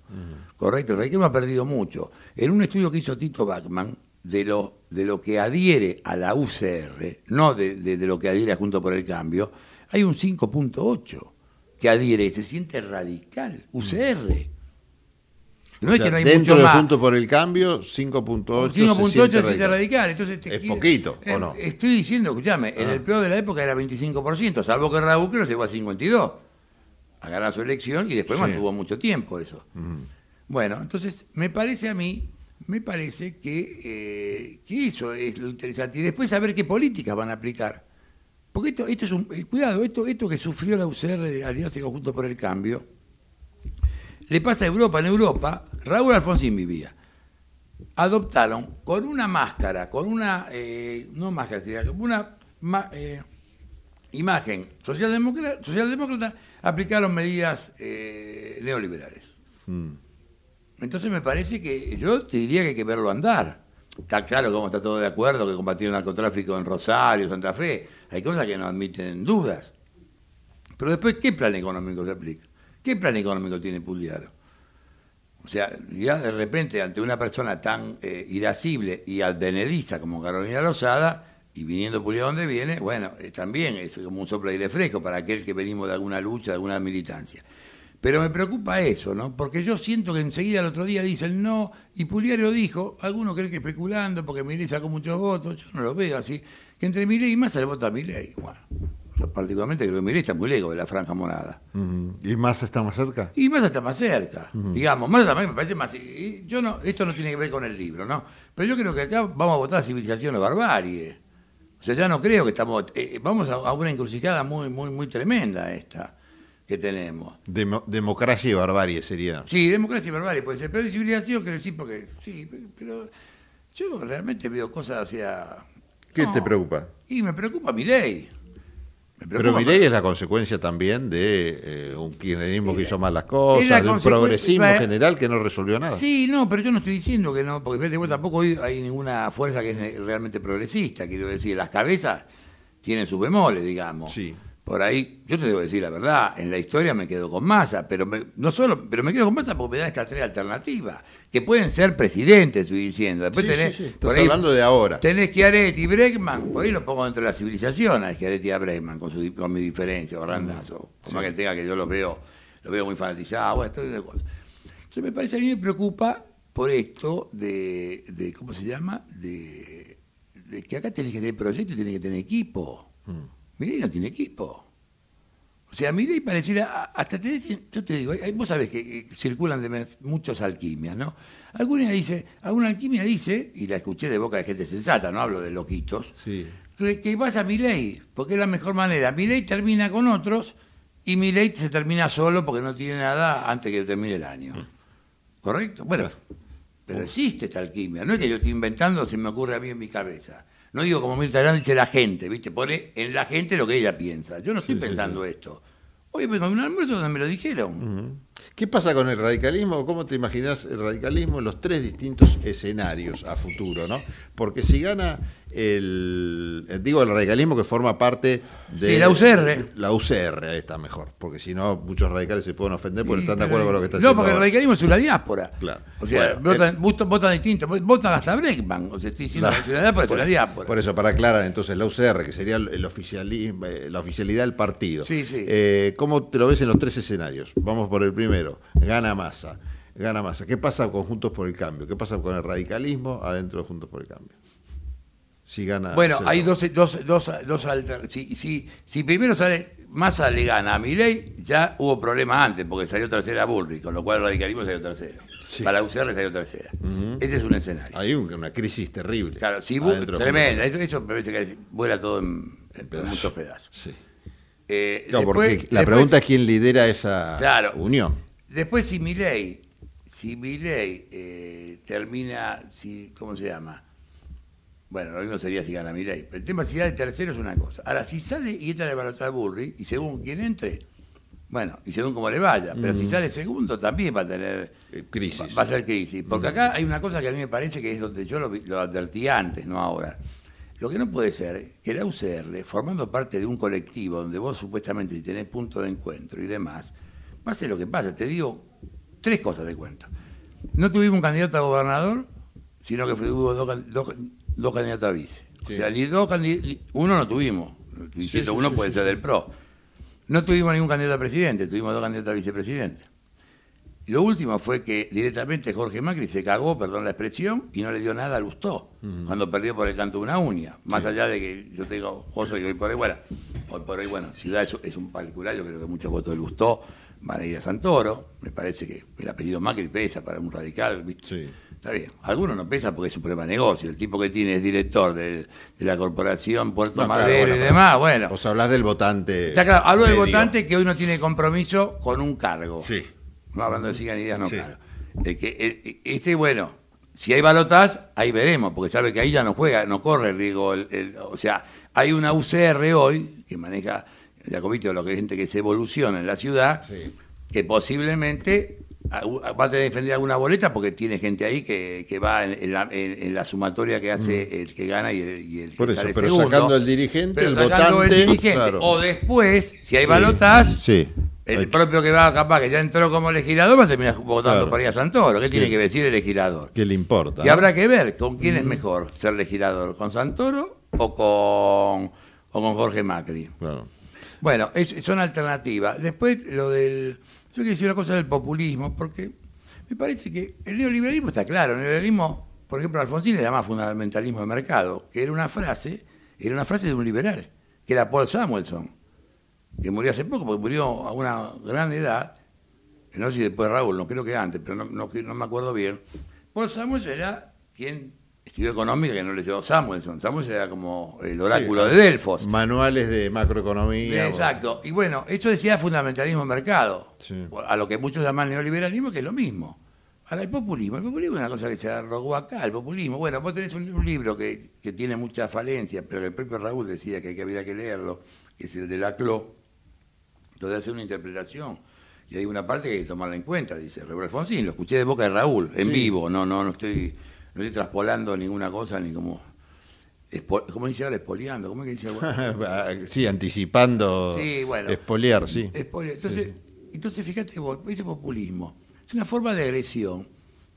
Correcto, el radicalismo ha perdido mucho. En un estudio que hizo Tito Bachman, de lo, de lo que adhiere a la UCR, no de, de- de lo que adhiere a Junto por el Cambio, hay un 5.8 que adhiere se siente radical. UCR. No O es sea, que no hay dentro mucho de más. Juntos por el Cambio, 5.8 se 5.8 siente se radical. radical. Entonces te Es poquito, eh, ¿o no? Estoy diciendo, escúchame, en Ah. el peor de la época era 25%, salvo que Raúl Cruz llegó a 52 a ganar su elección y después Sí. mantuvo mucho tiempo eso. Bueno, entonces me parece a mí, me parece que, eh, que eso es lo interesante. Y después saber qué políticas van a aplicar. Porque esto, esto es un. eh, cuidado, esto, esto que sufrió la UCR de Alianza Conjunto por el Cambio, le pasa a Europa. En Europa, Raúl Alfonsín vivía. Adoptaron con una máscara, con una. eh, no máscara, una eh, imagen socialdemócrata, socialdemócrata, aplicaron medidas eh, neoliberales. Mm. Entonces me parece que yo te diría que hay que verlo andar. Está claro cómo está todo de acuerdo que combatir el narcotráfico en Rosario, Santa Fe. Hay cosas que no admiten dudas. Pero después, ¿qué plan económico se aplica? ¿Qué plan económico tiene Pugliaro? O sea, ya de repente ante una persona tan eh, irascible y advenediza como Carolina Rosada, y viniendo Pugliaro donde viene, bueno, eh, también es como un soplo de aire fresco para aquel que venimos de alguna lucha, de alguna militancia. Pero me preocupa eso, ¿no? Porque yo siento que enseguida el otro día dicen no, y Pugliaro dijo, algunos creen que especulando porque Milei sacó muchos votos, yo no lo veo así, que entre Milei y Massa le vota a Milei. Bueno, yo particularmente creo que Milei está muy lejos de la franja morada. Ujú. ¿Y más está más cerca? Y Massa está más cerca, Ujú. digamos, Massa también me parece más... y Yo no, esto no tiene que ver con el libro, ¿no? Pero yo creo que acá vamos a votar civilización o barbarie. O sea, ya no creo que estamos... eh, vamos a, a una encrucijada muy, muy, muy tremenda esta que tenemos. Demo- democracia y barbarie sería. Sí, democracia y barbarie puede ser, pero de civilización quiero decir porque... Sí, pero yo realmente veo cosas, sea... ¿Qué no, te preocupa? Y me preocupa mi ley. Pero mi ley es la consecuencia también de eh, un kirchnerismo que hizo mal las cosas, de un progresismo general que no resolvió nada. Sí, no, pero yo no estoy diciendo que no, porque fíjate, vos, tampoco hay, hay ninguna fuerza que es realmente progresista, quiero decir, las cabezas tienen sus bemoles, digamos. Por ahí, yo te debo decir la verdad, en la historia me quedo con masa, pero me- no solo, pero me quedo con masa porque me da estas tres alternativas, que pueden ser presidentes, estoy diciendo. Después Sí, tenés, sí, sí, estás por ahí hablando de ahora. Tenés Chiaretti y Bregman, por ahí lo pongo dentro de la civilización a Chiaretti y a Bregman, con, su, con mi diferencia, o Randazzo, por más que tenga que yo los veo, los veo muy fanatizados, bueno, todo de cosas. Entonces me parece, a mí me preocupa por esto de, de ¿cómo se llama? De, de que acá tenés que tener proyecto y tenés que tener equipo. Milei no tiene equipo. O sea, Milei pareciera, hasta te dicen, yo te digo, hay- vos sabés que, circulan de muchas alquimias, ¿no? Alguna dice, alguna alquimia dice, y la escuché de boca de gente sensata, no hablo de loquitos, que, que vas a Milei, porque es la mejor manera. Milei termina con otros y Milei se termina solo porque no tiene nada antes que termine el año. ¿Correcto? Bueno, pero existe esta alquimia. No es que yo estoy inventando, se me ocurre a mí en mi cabeza. No digo como Mirta Legrand dice la gente, ¿viste? Pone en la gente lo que ella piensa. Yo no estoy Sí, sí, pensando esto. Hoy vengo de un almuerzo donde me lo dijeron. ¿Qué pasa con el radicalismo? ¿Cómo te imaginas el radicalismo en los tres distintos escenarios a futuro? ¿no? Porque si gana el, eh, digo, el radicalismo que forma parte de... Sí, la UCR. La UCR, ahí está mejor, porque si no muchos radicales se pueden ofender porque Sí, están de acuerdo con lo que está No, haciendo. porque el radicalismo es una diáspora. Claro. O sea, Bueno, votan, votan, votan distinto. Votan hasta Bregman. O sea, estoy diciendo Claro. que es una diáspora, es una diáspora. Por eso, para aclarar, entonces la UCR, que sería el oficialismo, eh, la oficialidad del partido. Sí, sí. Eh, ¿Cómo te lo ves en los tres escenarios? Vamos por el primero. Gana masa. Gana masa. ¿Qué pasa con Juntos por el Cambio? ¿Qué pasa con el radicalismo adentro de Juntos por el Cambio? Si gana. Bueno, hay dos, dos, dos, dos si, si, si primero sale Massa le gana a Milei, ya hubo problema antes, porque salió tercera Bullrich, con lo cual el radicalismo salió tercero. Para UCR salió tercera. Ese es un escenario. Hay un- una crisis terrible. Claro, si tremenda, eso, eso me parece que vuela todo en, en muchos pedazos. Sí. Eh, No, después- porque la después- pregunta es quién lidera esa Claro. unión. Después si Milei, si Milei eh, termina, si, ¿cómo se llama? Bueno, lo mismo sería si gana Milei. Pero el tema si sale tercero es una cosa. Ahora, si sale y entra de balotar Burri, y según quien entre, Bueno, y según cómo le vaya. Pero si sale segundo también va a tener crisis. Va, va a ser crisis. Porque acá hay una cosa que a mí me parece que es donde yo lo, lo advertí antes, no ahora. Lo que no puede ser que la UCR, formando parte de un colectivo donde vos supuestamente tenés punto de encuentro y demás, pase lo que pase. Te digo tres cosas de cuento. No tuvimos un candidato a gobernador, sino que hubo dos, dos- dos candidatos a vice. Sí. O sea, ni dos candi- uno no tuvimos. Sí, uno puede ser del PRO. No tuvimos ningún candidato a presidente, tuvimos dos candidatos a vicepresidente. Lo último fue que directamente Jorge Macri se cagó, perdón la expresión, y no le dio nada a Lustó, cuando perdió por el canto de una uña. Más allá de que yo tengo Joso y hoy por hoy, bueno, hoy por hoy, bueno, Ciudad es, es un particular, yo creo que muchos votos de Lustó van a ir a Santoro. Me parece que el apellido Macri pesa para un radical, ¿viste? Está bien. Algunos no pesa porque es su problema de negocio. El tipo que tiene es director de, la corporación Puerto No, Madero bueno, y demás, bueno. Vos hablás del votante. Está claro, hablo del votante que hoy no tiene compromiso con un cargo. Sí. No hablando de sigan ideas, no Sí. El que, el- ese, bueno, si hay balotas, ahí veremos, porque sabe que ahí ya no juega, no corre el riesgo. el- el- o sea, hay una UCR hoy que maneja Jacobito, lo que es gente que se evoluciona en la ciudad, que posiblemente va a tener que defender alguna boleta porque tiene gente ahí que, que va en, en la, en- en la sumatoria que hace el que gana y el, y el Mm. Por que eso, sale pero segundo. sacando el dirigente, Pero el votante, el dirigente. claro. O después, si hay Sí, balotas, sí. El propio que va capaz que ya entró como legislador va a terminar votando Claro. por ahí a Santoro. ¿Qué tiene que decir el legislador? ¿Qué le importa? Y habrá que ver con quién es mejor ser legislador, con Santoro o con, o con Jorge Macri. Bueno, es- son alternativas. Después lo del... Yo quiero decir una cosa del populismo, porque me parece que el neoliberalismo está claro. El neoliberalismo, por ejemplo, Alfonsín le llama fundamentalismo de mercado, que era una frase, era una frase de un liberal, que era Paul Samuelson, que murió hace poco, porque murió a una gran edad, no sé si después de Raúl, no creo que antes, pero no, no, no me acuerdo bien. Paul Samuelson era quien estudió económica, que no leyó Samuelson. Samuelson era como el oráculo Sí, de Delfos. Manuales de macroeconomía. Exacto. Y bueno, eso decía fundamentalismo mercado, Sí. a lo que muchos llaman neoliberalismo, que es lo mismo. Ahora, el populismo, el populismo es una cosa que se arrogó acá, el populismo. Bueno, vos tenés un, un libro que, que tiene muchas falencias, pero el propio Raúl decía que, que había que leerlo, que es el de Laclau, donde hace una interpretación. Y hay una parte que hay que tomarla en cuenta, dice Raúl Alfonsín, lo escuché de boca de Raúl, en Sí. vivo, no, no, no estoy, no estoy traspolando ninguna cosa, ni como, espo- ¿cómo dice ahora? Espoleando, ¿cómo es que dice? sí, anticipando. Sí, bueno. Espolear, sí. Espolear. Entonces, entonces fíjate vos, ese populismo es una forma de agresión.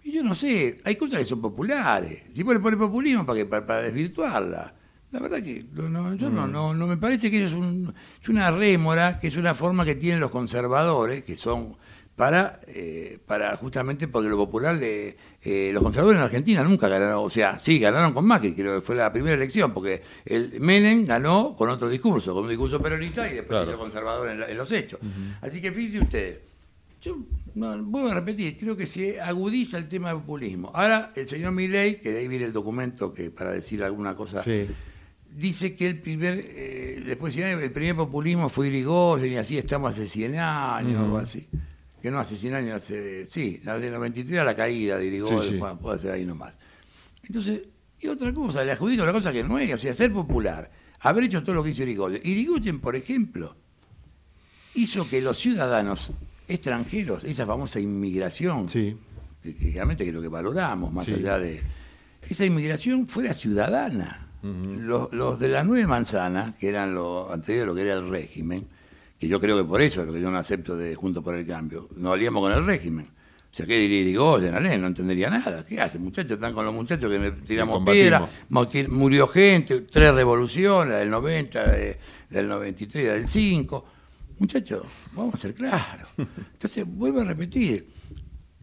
Y yo no sé, hay cosas que son populares. Si vos le pones populismo para, que, para, para desvirtuarla. La verdad que no, yo no, Mm. no, no me parece que eso es, un- es una rémora, que es una forma que tienen los conservadores, que son para, eh, para justamente porque lo popular de eh, los conservadores en Argentina nunca ganaron, o sea, sí, ganaron con Macri, creo que fue la primera elección, porque el Menem ganó con otro discurso, con un discurso peronista y después Claro. se hizo conservador en, la- en los hechos. Así que fíjense ustedes, yo no, vuelvo a repetir, creo que se agudiza el tema del populismo. Ahora, el señor Milei, que de ahí viene el documento que para decir alguna cosa, Sí. Dice que el primer, eh, después el primer populismo fue Irigoyen y así estamos hace 100 años, algo así. Que no hace 100 años, hace, sí, desde el 93 a la caída de Irigoyen, Sí, sí. puede ser ahí nomás. Entonces, y otra cosa, le adjudica una cosa que no es, o sea, ser popular, haber hecho todo lo que hizo Irigoyen. Irigoyen, por ejemplo, hizo que los ciudadanos extranjeros, esa famosa inmigración, que, que realmente creo que valoramos, más allá de esa inmigración, fuera ciudadana. Los, los de las nueve manzanas, que eran lo anterior lo que era el régimen, que yo creo que por eso es lo que yo no acepto de Junto por el Cambio, no alíamos con el régimen. O sea, ¿qué diría Irigoyen? Ale? No entendería nada. ¿Qué hace, muchachos? Están con los muchachos que le tiramos piedra, murió gente, tres revoluciones, la del 90, la de- la del 93, la del 5. Muchachos, vamos a ser claros. Entonces, vuelvo a repetir.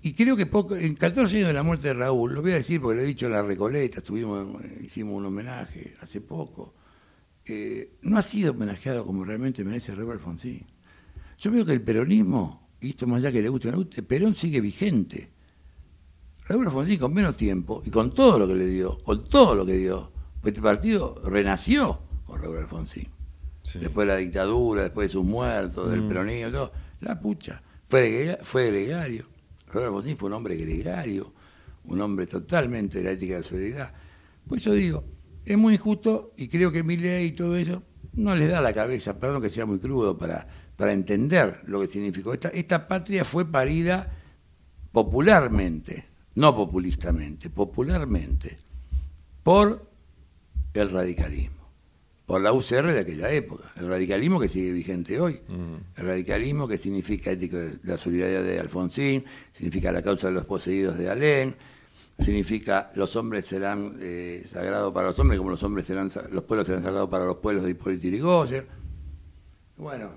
Y creo que poco, en 14 años de la muerte de Raúl, lo voy a decir porque lo he dicho en la Recoleta, estuvimos, eh, hicimos un homenaje hace poco, eh, no ha sido homenajeado como realmente merece Raúl Alfonsín. Yo veo que el peronismo, y esto más allá que le guste o no guste, Perón sigue vigente. Raúl Alfonsín con menos tiempo y con todo lo que le dio, con todo lo que dio, pues este partido renació con Raúl Alfonsín. Después de la dictadura, después de sus muertos, del Mm. peronismo, todo, la pucha. Fue, fue gregario. Raúl Alfonsín fue un hombre gregario, un hombre totalmente de la ética de la solidaridad. Por eso digo, es muy injusto y creo que mi ley y todo eso no les da la cabeza, perdón que sea muy crudo, para, para entender lo que significó. Esta, esta patria fue parida popularmente, no populistamente, popularmente, por el radicalismo, por la UCR de aquella época, el radicalismo que sigue vigente hoy, el radicalismo que significa la solidaridad de Alfonsín, significa la causa de los poseídos de Alén, significa los hombres serán eh, sagrados para los hombres como los hombres serán los pueblos serán sagrados para los pueblos de Hipólito Yrigoyen. Bueno,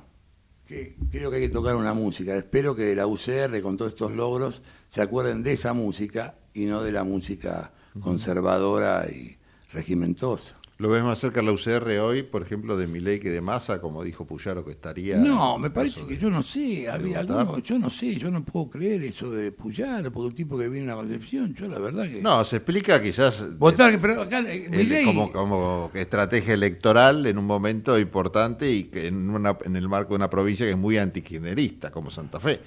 que creo que hay que tocar una música. Espero que la UCR con todos estos logros se acuerden de esa música y no de la música conservadora y regimentosa. ¿Lo ves más cerca la UCR hoy, por ejemplo, de Milei que de Massa, como dijo Puyaro que estaría... No, me parece que yo no sé, había yo no sé, yo no puedo creer eso de Puyaro, porque un tipo que viene a la Concepción, yo la verdad que... No, se explica quizás... Votar, pero acá, eh, el- Milei- como, como estrategia electoral en un momento importante y que en, una- en el marco de una provincia que es muy antikirchnerista, como Santa Fe.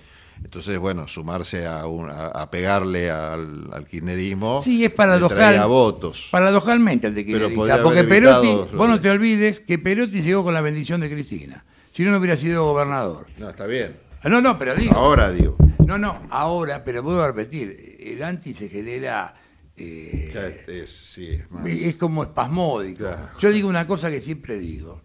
Entonces, bueno, sumarse a, un- a, a pegarle al, al kirchnerismo Sí, es paradojal. votos. Paradojalmente el de kirchnerista, porque Perotti, vos no te olvides que Perotti llegó con la bendición de Cristina. Si no, no hubiera sido gobernador. No, está bien. Ah, No, no, pero digo. Ahora digo. No, no, ahora, pero a repetir, el anti se genera. eh, Ya es, sí, es más- es como espasmódico. Yo digo una cosa que siempre digo,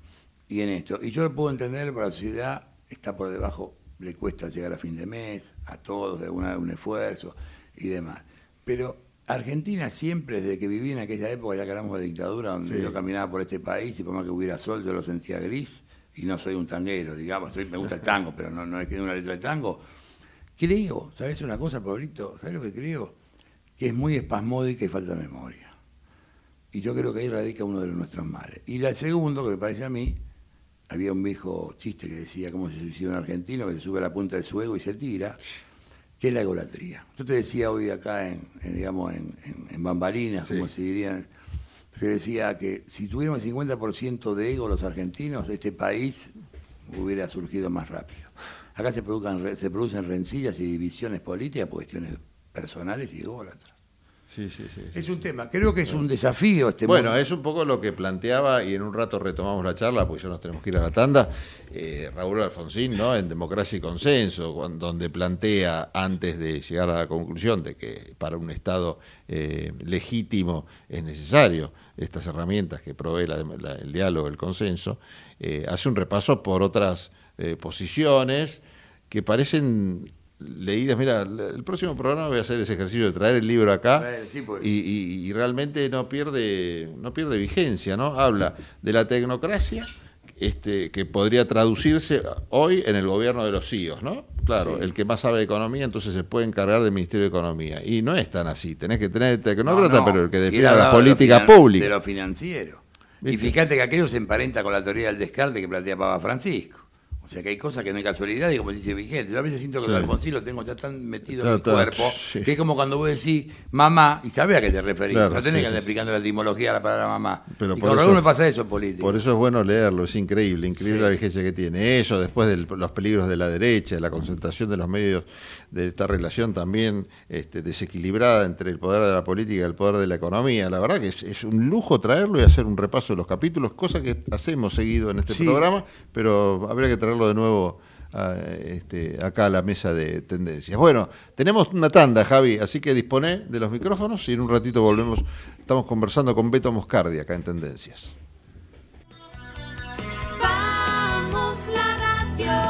y en esto, y yo lo puedo entender, pero la sociedad está por debajo, le cuesta llegar a fin de mes, a todos, de alguna un esfuerzo y demás. Pero Argentina siempre, desde que viví en aquella época, ya que hablamos de dictadura, donde Sí. yo caminaba por este país y por más que hubiera sol, yo lo sentía gris, y no soy un tanguero, digamos, soy- me gusta el tango, pero no, no es que una letra de tango. Creo, ¿sabes una cosa, Pablito? ¿Sabes lo que creo? Que es muy espasmódica y falta memoria. Y yo creo que ahí radica uno de nuestros males. Y el segundo, que me parece a mí, había un viejo chiste que decía cómo se suicida un argentino, que se sube a la punta de su ego y se tira, que es la egolatría. Yo te decía hoy acá en, en, digamos, en, en- en bambalinas, Sí. como se dirían, se decía que si tuviéramos el 50% de ego los argentinos, este país hubiera surgido más rápido. Acá se, produzcan re- se producen rencillas y divisiones políticas por cuestiones personales y ególatras. Sí, sí, sí. Es un tema, creo que es un desafío este Bueno, es un poco lo que planteaba, y en un rato retomamos la charla, porque ya nos tenemos que ir a la tanda, eh, Raúl Alfonsín, ¿no? En Democracia y Consenso, donde plantea, antes de llegar a la conclusión de que para un Estado eh, legítimo es necesario estas herramientas que provee la dem- la- el diálogo, el consenso, eh, hace un repaso por otras eh, posiciones que parecen leídas. Mira, el próximo programa voy a hacer ese ejercicio de traer el libro acá Traer, sí, porque- y, y- y realmente no pierde, no pierde vigencia, ¿no? Habla de la tecnocracia este, que podría traducirse hoy en el gobierno de los CIOs, ¿no? Claro, el que más sabe de economía, entonces se puede encargar del Ministerio de Economía. Y no es tan así, tenés que tener tecnócrata, No, no, pero el que defina las de políticas públicas. De lo financiero. Y fíjate que aquello se emparenta con la teoría del descarte que plantea Papa Francisco. O sea que hay cosas que no hay casualidad y como dice Vigente. Yo a veces siento que Sí. el Alfonsín lo tengo ya tan metido en mi está, cuerpo sí. que es como cuando vos decís mamá y sabés a qué te referís. Claro, no tenés sí, que andar explicando la etimología de la palabra mamá. Pero y por con eso- me pasa eso en política. Por eso es bueno leerlo, es increíble, increíble la vigencia que tiene. Eso, después de los peligros de la derecha, de la concentración de los medios, de esta relación también este, desequilibrada entre el poder de la política y el poder de la economía. La verdad que es, es un lujo traerlo y hacer un repaso de los capítulos, cosa que hacemos seguido en este Sí. programa, pero habría que traerlo de nuevo a, este, acá a la mesa de tendencias. Bueno, tenemos una tanda, Javi, así que disponé de los micrófonos y en un ratito volvemos. Estamos conversando con Beto Moscardi acá en Tendencias. Vamos la radio,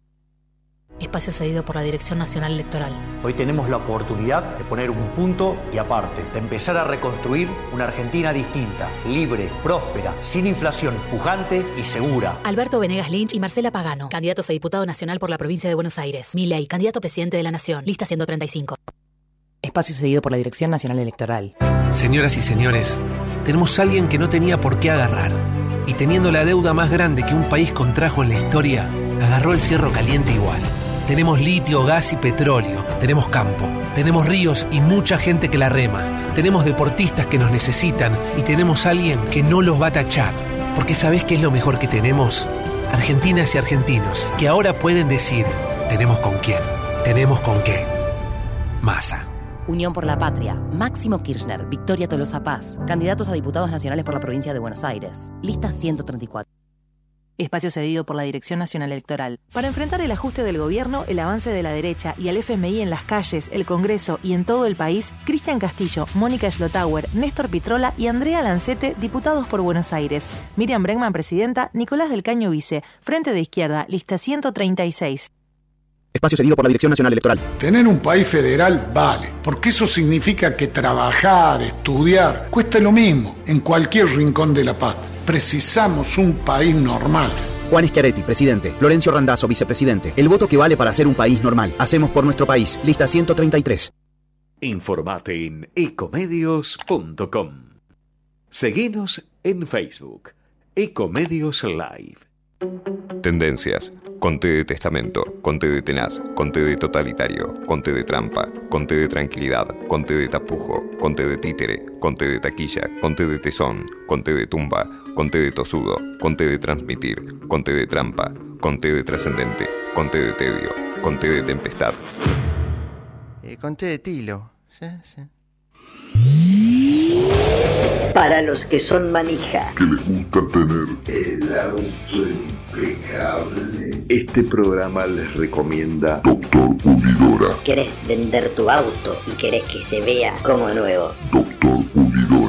espacio cedido por la Dirección Nacional Electoral. Hoy tenemos la oportunidad de poner un punto y aparte, de empezar a reconstruir una Argentina distinta, libre, próspera, sin inflación, pujante y segura. Alberto Venegas Lynch y Marcela Pagano, candidatos a diputado nacional por la provincia de Buenos Aires. Milei, candidato a presidente de la Nación, lista 135. Espacio cedido por la Dirección Nacional Electoral. Señoras y señores, tenemos a alguien que no tenía por qué agarrar. Y teniendo la deuda más grande que un país contrajo en la historia, agarró el fierro caliente igual. Tenemos litio, gas y petróleo. Tenemos campo. Tenemos ríos y mucha gente que la rema. Tenemos deportistas que nos necesitan y tenemos alguien que no los va a tachar. Porque ¿sabés qué es lo mejor que tenemos? Argentinas y argentinos que ahora pueden decir, tenemos con quién, tenemos con qué. Masa. Unión por la Patria, Máximo Kirchner, Victoria Tolosa Paz, candidatos a diputados nacionales por la provincia de Buenos Aires. Lista 134 espacio cedido por la Dirección Nacional Electoral. Para enfrentar el ajuste del gobierno, el avance de la derecha y al FMI en las calles, el Congreso y en todo el país, Cristian Castillo, Mónica Schlotauer, Néstor Pitrola y Andrea Lancete, diputados por Buenos Aires. Miriam Bregman, presidenta, Nicolás del Caño, vice. Frente de Izquierda, lista 136. Espacio cedido por la Dirección Nacional Electoral. Tener un país federal vale, porque eso significa que trabajar, estudiar, cuesta lo mismo en cualquier rincón de la paz. Precisamos un país normal. Juan Schiaretti, presidente. Florencio Randazzo, vicepresidente. El voto que vale para ser un país normal. Hacemos por nuestro país. Lista 133. Informate en ecomedios.com. Seguinos en Facebook. Ecomedios Live. Tendencias. Conté de testamento, conté de tenaz, conté de totalitario, conté de trampa, conté de tranquilidad, conté de tapujo, conté de títere, conté de taquilla, conté de tesón, conté de tumba, conté de tosudo, conté de transmitir, conté de trampa, conté de trascendente, conté de tedio, conté de tempestad. Eh, conté de tilo. Sí, sí. Para los que son manija. Que les gusta tener el auto impecable. Este programa les recomienda Doctor Pulidora. ¿Querés vender tu auto y querés que se vea como nuevo? Doctor Pulidora.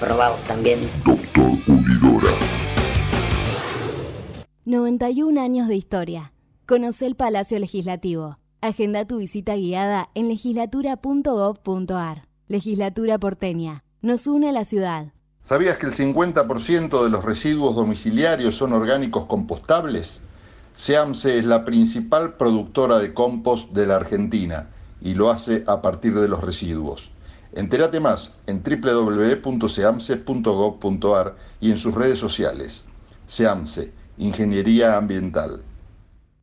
Probamos también. Doctor Pulidora. 91 años de historia. Conoce el Palacio Legislativo. Agenda tu visita guiada en legislatura.gov.ar. Legislatura porteña. Nos une a la ciudad. ¿Sabías que el 50% de los residuos domiciliarios son orgánicos compostables? SEAMSE es la principal productora de compost de la Argentina y lo hace a partir de los residuos. Entérate más en www.seamse.gov.ar y en sus redes sociales. SEAMSE, Ingeniería Ambiental.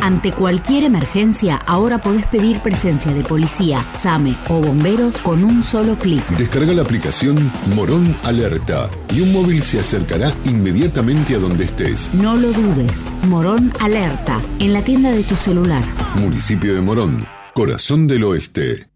Ante cualquier emergencia, ahora podés pedir presencia de policía, SAME o bomberos con un solo clic. Descarga la aplicación Morón Alerta y un móvil se acercará inmediatamente a donde estés. No lo dudes. Morón Alerta, en la tienda de tu celular. Municipio de Morón, corazón del oeste.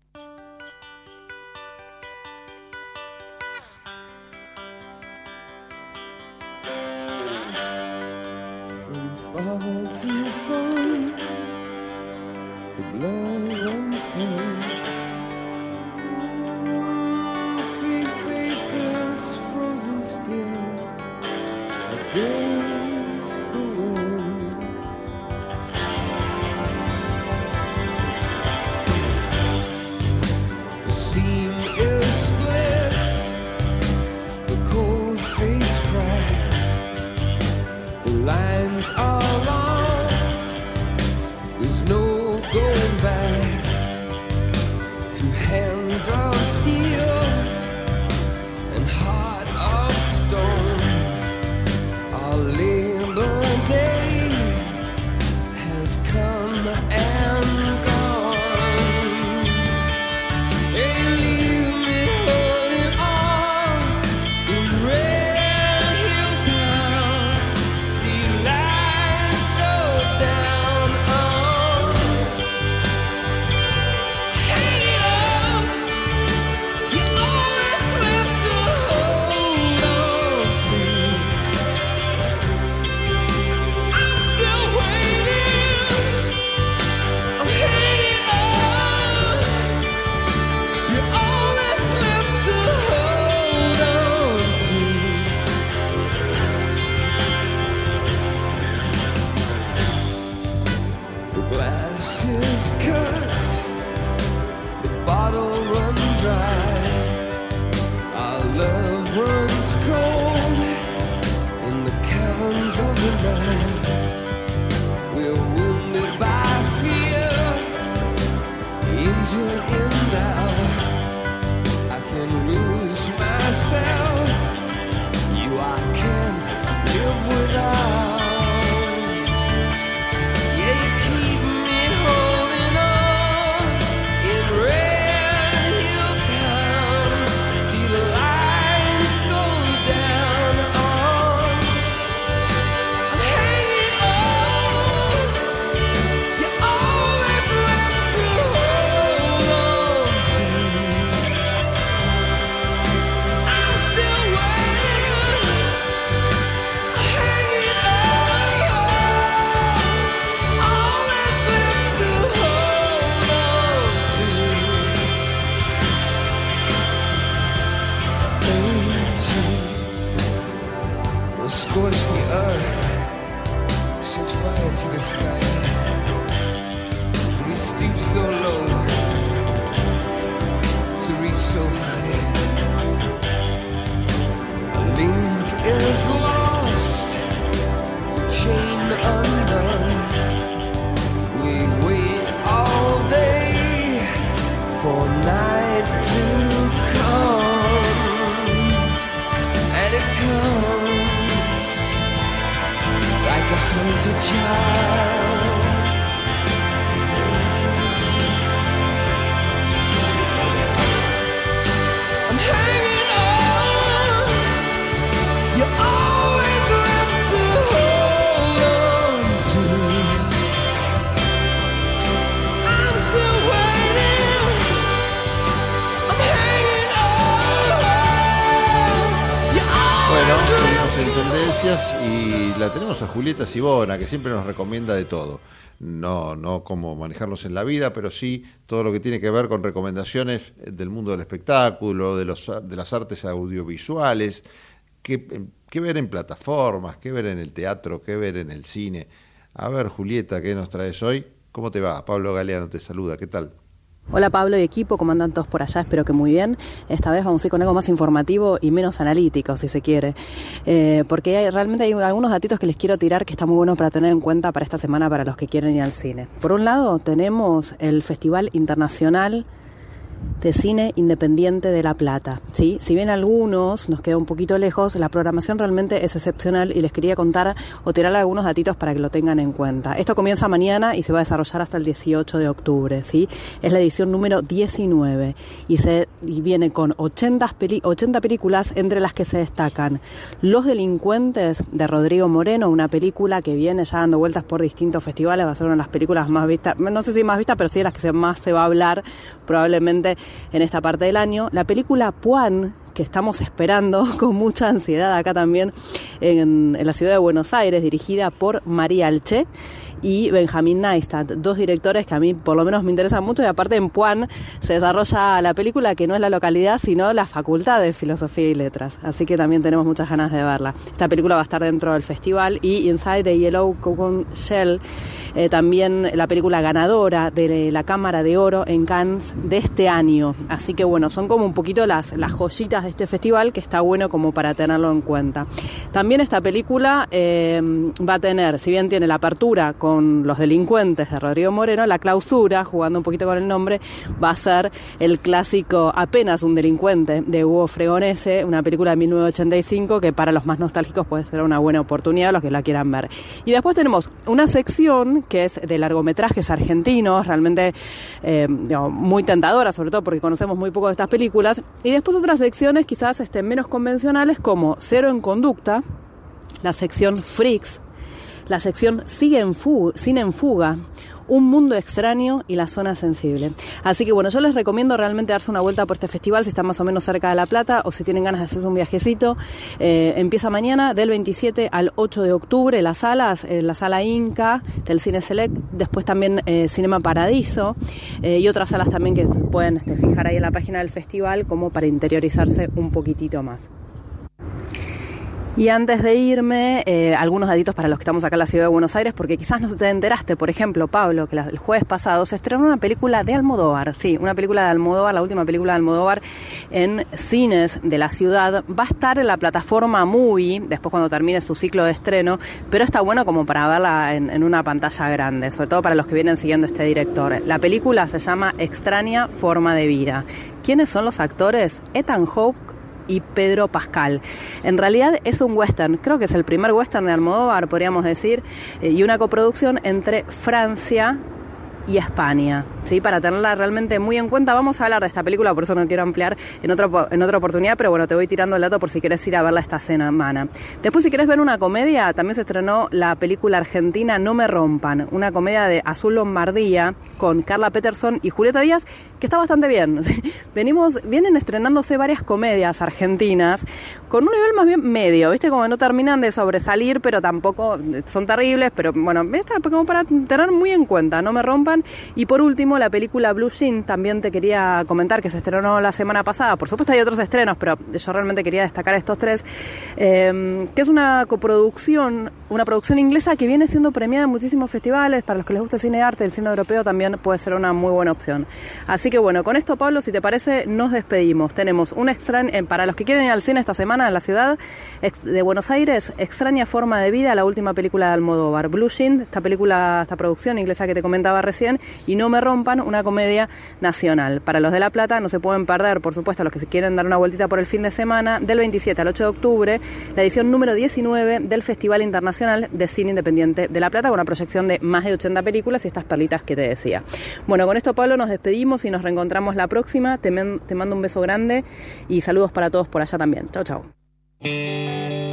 Sibona, que siempre nos recomienda de todo. No, no cómo manejarlos en la vida, pero sí todo lo que tiene que ver con recomendaciones del mundo del espectáculo, de, los, de las artes audiovisuales, qué, qué ver en plataformas, qué ver en el teatro, qué ver en el cine. A ver, Julieta, ¿qué nos traes hoy? ¿Cómo te va? Pablo Galeano te saluda, ¿qué tal? Hola Pablo y equipo, ¿cómo andan todos por allá? Espero que muy bien. Esta vez vamos a ir con algo más informativo y menos analítico, si se quiere. Eh, porque hay, realmente hay algunos datitos que les quiero tirar que están muy buenos para tener en cuenta para esta semana para los que quieren ir al cine. Por un lado, tenemos el Festival Internacional de Cine Independiente de La Plata. ¿sí? Si bien algunos nos queda un poquito lejos, la programación realmente es excepcional y les quería contar o tirar algunos datitos para que lo tengan en cuenta. Esto comienza mañana y se va a desarrollar hasta el 18 de octubre. ¿sí? Es la edición número 19 y, se, y viene con 80, peli- 80 películas entre las que se destacan Los Delincuentes de Rodrigo Moreno, una película que viene ya dando vueltas por distintos festivales, va a ser una de las películas más vistas, no sé si más vistas, pero sí de las que se- más se va a hablar probablemente en esta parte del año. La película Puan, que estamos esperando con mucha ansiedad acá también en, en la ciudad de Buenos Aires, dirigida por María Alche y Benjamín Neistat, dos directores que a mí por lo menos me interesan mucho y aparte en Puan se desarrolla la película que no es la localidad sino la Facultad de Filosofía y Letras, así que también tenemos muchas ganas de verla. Esta película va a estar dentro del festival y Inside the Yellow Cocoon Shell, eh, también la película ganadora de la Cámara de Oro en Cannes de este año, así que bueno, son como un poquito las, las joyitas de este festival que está bueno como para tenerlo en cuenta. También esta película eh, va a tener, si bien tiene la apertura con los delincuentes de Rodrigo Moreno, la clausura, jugando un poquito con el nombre, va a ser el clásico Apenas un delincuente de Hugo Fregonese, una película de 1985 que para los más nostálgicos puede ser una buena oportunidad, los que la quieran ver. Y después tenemos una sección que es de largometrajes argentinos, realmente eh, muy tentadora, sobre todo porque conocemos muy poco de estas películas. Y después otras secciones quizás estén menos convencionales como Cero en Conducta, la sección Freaks, la sección Sigue en Fuga, Cine en Fuga, un mundo extraño y la zona sensible. Así que bueno, yo les recomiendo realmente darse una vuelta por este festival si están más o menos cerca de La Plata o si tienen ganas de hacerse un viajecito. Eh, empieza mañana del 27 al 8 de octubre las salas, eh, la sala Inca del Cine Select, después también eh, Cinema Paradiso y otras salas también que pueden este, fijar ahí en la página del festival como para interiorizarse un poquitito más. Y antes de irme, eh, algunos datitos para los que estamos acá en la ciudad de Buenos Aires, porque quizás no te enteraste, por ejemplo, Pablo, que el jueves pasado se estrenó una película de Almodóvar, sí, una película de Almodóvar, la última película de Almodóvar en cines de la ciudad. Va a estar en la plataforma Movie, después cuando termine su ciclo de estreno, pero está bueno como para verla en, en una pantalla grande, sobre todo para los que vienen siguiendo este director. La película se llama Extraña Forma de Vida. ¿Quiénes son los actores? Ethan Hawke y Pedro Pascal. En realidad es un western, creo que es el primer western de Almodóvar, podríamos decir, eh, y una coproducción entre Francia y España, ¿sí? Para tenerla realmente muy en cuenta. Vamos a hablar de esta película, por eso no quiero ampliar en otra, po- en otra oportunidad, pero bueno, te voy tirando el dato por si quieres ir a verla esta semana. Después, si quieres ver una comedia, también se estrenó la película argentina No me rompan, una comedia de Azul Lombardía con Carla Peterson y Julieta Díaz, que está bastante bien. Venimos, vienen estrenándose varias comedias argentinas con un nivel más bien medio, ¿viste? Como no terminan de sobresalir, pero tampoco son terribles, pero bueno, está como para tener muy en cuenta, no me rompan. Y por último, la película Blue Jean, también te quería comentar que se estrenó la semana pasada. Por supuesto hay otros estrenos, pero yo realmente quería destacar estos tres, eh, que es una coproducción, una producción inglesa que viene siendo premiada en muchísimos festivales. Para los que les gusta el cine de arte, el cine europeo también puede ser una muy buena opción. Así que bueno, con esto, Pablo, si te parece, nos despedimos. Tenemos un extraño, eh, para los que quieren ir al cine esta semana en la ciudad de Buenos Aires, Extraña Forma de Vida, la última película de Almodóvar. Blue Jean, esta película, esta producción inglesa que te comentaba recién, y No me rompan, una comedia nacional. Para los de La Plata no se pueden perder, por supuesto, los que se quieren dar una vueltita por el fin de semana, del 27 al 8 de octubre, la edición número 19 del Festival Internacional de Cine Independiente de La Plata, con una proyección de más de 80 películas y estas perlitas que te decía. Bueno, con esto, Pablo, nos despedimos y nos reencontramos la próxima. Te, te mando un beso grande y saludos para todos por allá también. Chao, chao.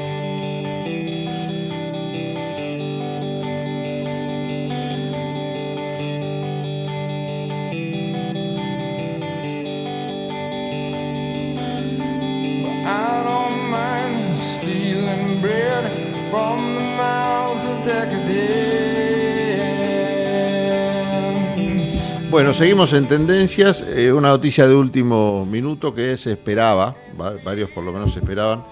Bueno, seguimos en tendencias. Eh, una noticia de último minuto que se esperaba, va- varios por lo menos esperaban,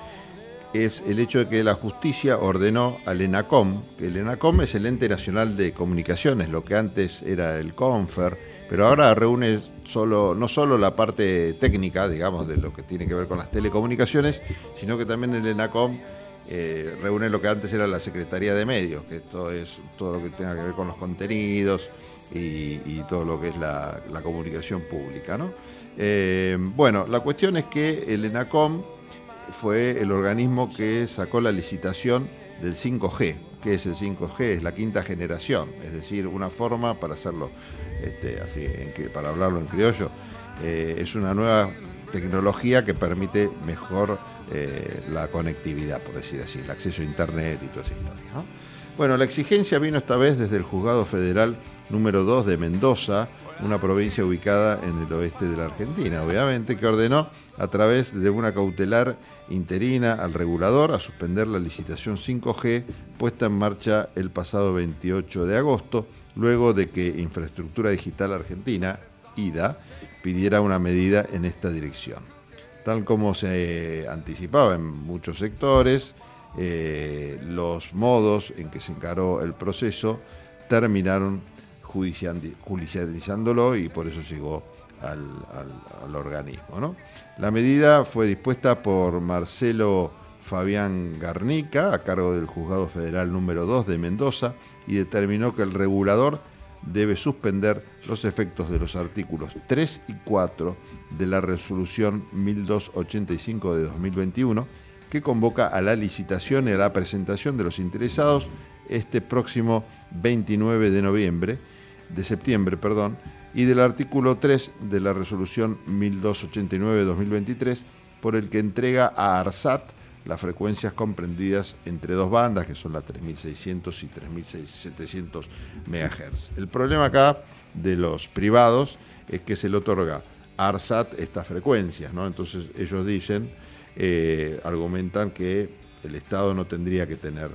es el hecho de que la justicia ordenó al ENACOM, que el ENACOM es el Ente Nacional de Comunicaciones, lo que antes era el CONFER, pero ahora reúne solo, no solo la parte técnica, digamos, de lo que tiene que ver con las telecomunicaciones, sino que también el ENACOM eh, reúne lo que antes era la Secretaría de Medios, que esto es todo lo que tenga que ver con los contenidos y, todo lo que es la, comunicación pública. ¿no? Eh, bueno, la cuestión es que el ENACOM fue el organismo que sacó la licitación del 5G. ¿Qué es el 5G? Es la quinta generación, es decir, una forma para hacerlo, este, que, para hablarlo en criollo, eh, es una nueva tecnología que permite mejor eh, la conectividad, por decir así, el acceso a Internet y toda esa historia. ¿no? Bueno, la exigencia vino esta vez desde el Juzgado Federal número 2 de Mendoza, una provincia ubicada en el oeste de la Argentina, obviamente, que ordenó a través de una cautelar interina al regulador a suspender la licitación 5G puesta en marcha el pasado 28 de agosto, luego de que Infraestructura Digital Argentina, IDA, pidiera una medida en esta dirección. Tal como se anticipaba en muchos sectores, eh, los modos en que se encaró el proceso terminaron judicializándolo y por eso llegó al, organismo. La medida fue dispuesta por Marcelo Fabián Garnica, a cargo del Juzgado Federal número 2 de Mendoza, y determinó que el regulador debe suspender los efectos de los artículos 3 y 4 de la resolución 1285 de 2021, que convoca a la licitación y a la presentación de los interesados este próximo 29 de noviembre, de septiembre, perdón, y del artículo 3 de la resolución 1289 de 2023, por el que entrega a ARSAT las frecuencias comprendidas entre dos bandas, que son las 3600 y 3700 MHz. El problema acá de los privados es que se le otorga a ARSAT estas frecuencias, ¿no? Entonces ellos dicen, eh, argumentan que el Estado no tendría que tener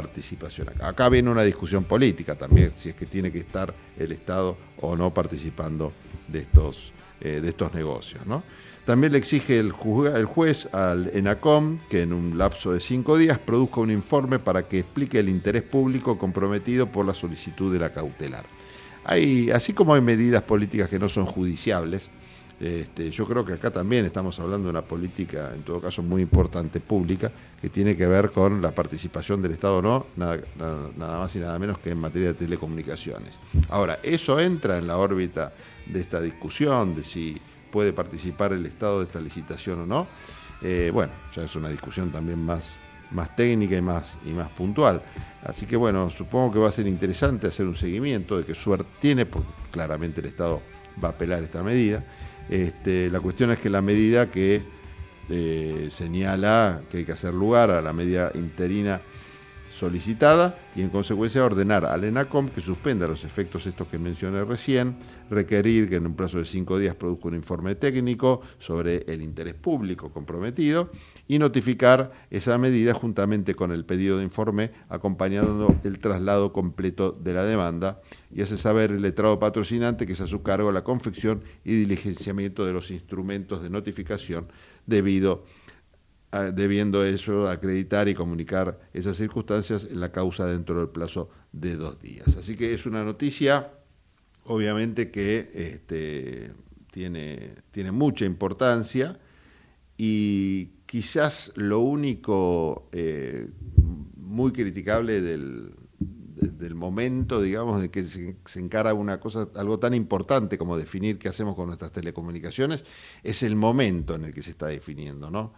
participación acá. Viene una discusión política también, si es que tiene que estar el Estado o no participando de estos, eh, de estos negocios, ¿no? También le exige el, juzga- el juez al ENACOM que en un lapso de cinco días produzca un informe para que explique el interés público comprometido por la solicitud de la cautelar. Hay, así como hay medidas políticas que no son judiciables, este, yo creo que acá también estamos hablando de una política, en todo caso muy importante, pública, que tiene que ver con la participación del Estado o no, nada, más y nada menos que en materia de telecomunicaciones. Ahora, eso entra en la órbita de esta discusión de si puede participar el Estado de esta licitación o no. Eh, bueno, ya es una discusión también más, más técnica y más, y más puntual. Así que bueno, supongo que va a ser interesante hacer un seguimiento de qué suerte tiene, porque claramente el Estado va a apelar esta medida. Este, la cuestión es que la medida que eh, señala que hay que hacer lugar a la medida interina solicitada y en consecuencia ordenar al ENACOM que suspenda los efectos estos que mencioné recién, requerir que en un plazo de cinco días produzca un informe técnico sobre el interés público comprometido y notificar esa medida juntamente con el pedido de informe acompañando el traslado completo de la demanda y hace saber el letrado patrocinante que es a su cargo la confección y diligenciamiento de los instrumentos de notificación debido a- debiendo eso acreditar y comunicar esas circunstancias en la causa dentro del plazo de dos días. Así que es una noticia, obviamente, que este, tiene, tiene mucha importancia y quizás lo único eh, muy criticable del, de- del momento, digamos, de que se, encara una cosa, algo tan importante como definir qué hacemos con nuestras telecomunicaciones, es el momento en el que se está definiendo, ¿no?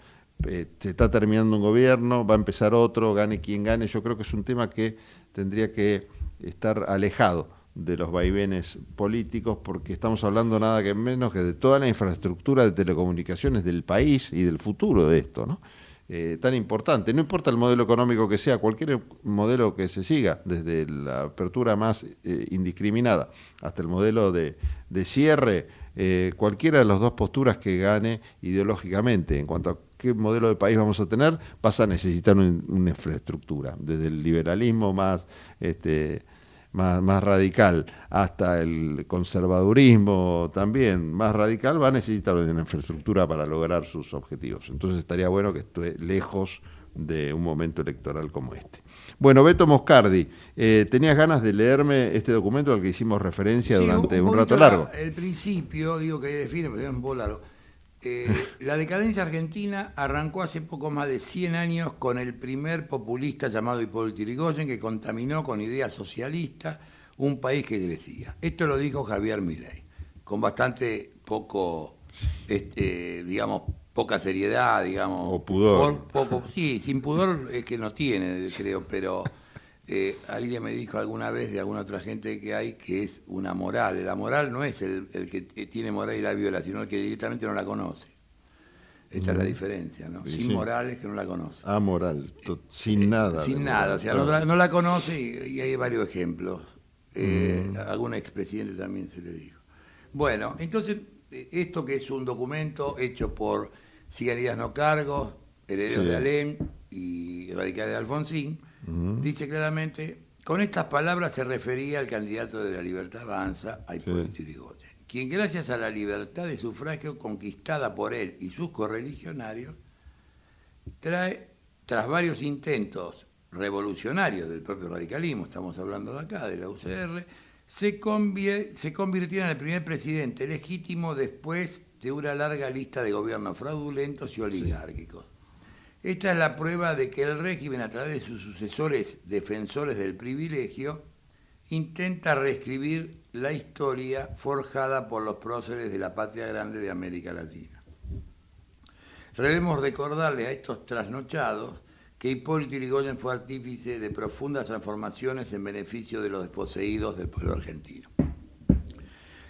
Eh, se está terminando un gobierno, va a empezar otro, gane quien gane. Yo creo que es un tema que tendría que estar alejado de los vaivenes políticos, porque estamos hablando nada que menos que de toda la infraestructura de telecomunicaciones del país y del futuro de esto, ¿no? Eh, tan importante. No importa el modelo económico que sea, cualquier modelo que se siga, desde la apertura más eh, indiscriminada hasta el modelo de, cierre, eh, cualquiera de las dos posturas que gane ideológicamente en cuanto a qué modelo de país vamos a tener, vas a necesitar un- una infraestructura, desde el liberalismo más, este, más, más radical hasta el conservadurismo también más radical, va a necesitar una infraestructura para lograr sus objetivos. Entonces estaría bueno que esté lejos de un momento electoral como este. Bueno, Beto Moscardi, eh, ¿tenías ganas de leerme este documento al que hicimos referencia Sí, durante un, rato la- largo? El principio, digo que define, pero poco largo. Eh, la decadencia argentina arrancó hace poco más de 100 años con el primer populista llamado Hipólito Yrigoyen que contaminó con ideas socialistas un país que crecía. Esto lo dijo Javier Milei, con bastante poco, este, digamos, poca seriedad, digamos. O pudor. Por- poco, sí, sin pudor es que no tiene, creo, pero eh, alguien me dijo alguna vez de alguna otra gente que hay que es una moral. La moral no es el, el que eh, tiene moral y la viola, sino el que directamente no la conoce. Esta es la Mm. diferencia, ¿no? Sí, Sin sí. moral es que no la conoce. Amoral, to- sin nada. Sin nada, moral. o sea, no la, no la conoce y, y hay varios ejemplos. Eh, Mm. A algún expresidente también se le dijo. Bueno, entonces, eh, esto que es un documento hecho por Sigan No Cargos, Herederos Sí. de Alem y Radicales de Alfonsín, Dice claramente, con estas palabras se refería al candidato de la Libertad Avanza, a Hipólito Yrigoyen, quien gracias a la libertad de sufragio conquistada por él y sus correligionarios, trae, tras varios intentos revolucionarios del propio radicalismo, estamos hablando de acá, de la UCR, se, se convirtiera en el primer presidente legítimo después de una larga lista de gobiernos fraudulentos y oligárquicos. Esta es la prueba de que el régimen, a través de sus sucesores defensores del privilegio, intenta reescribir la historia forjada por los próceres de la patria grande de América Latina. Debemos recordarle a estos trasnochados que Hipólito Yrigoyen fue artífice de profundas transformaciones en beneficio de los desposeídos del pueblo argentino.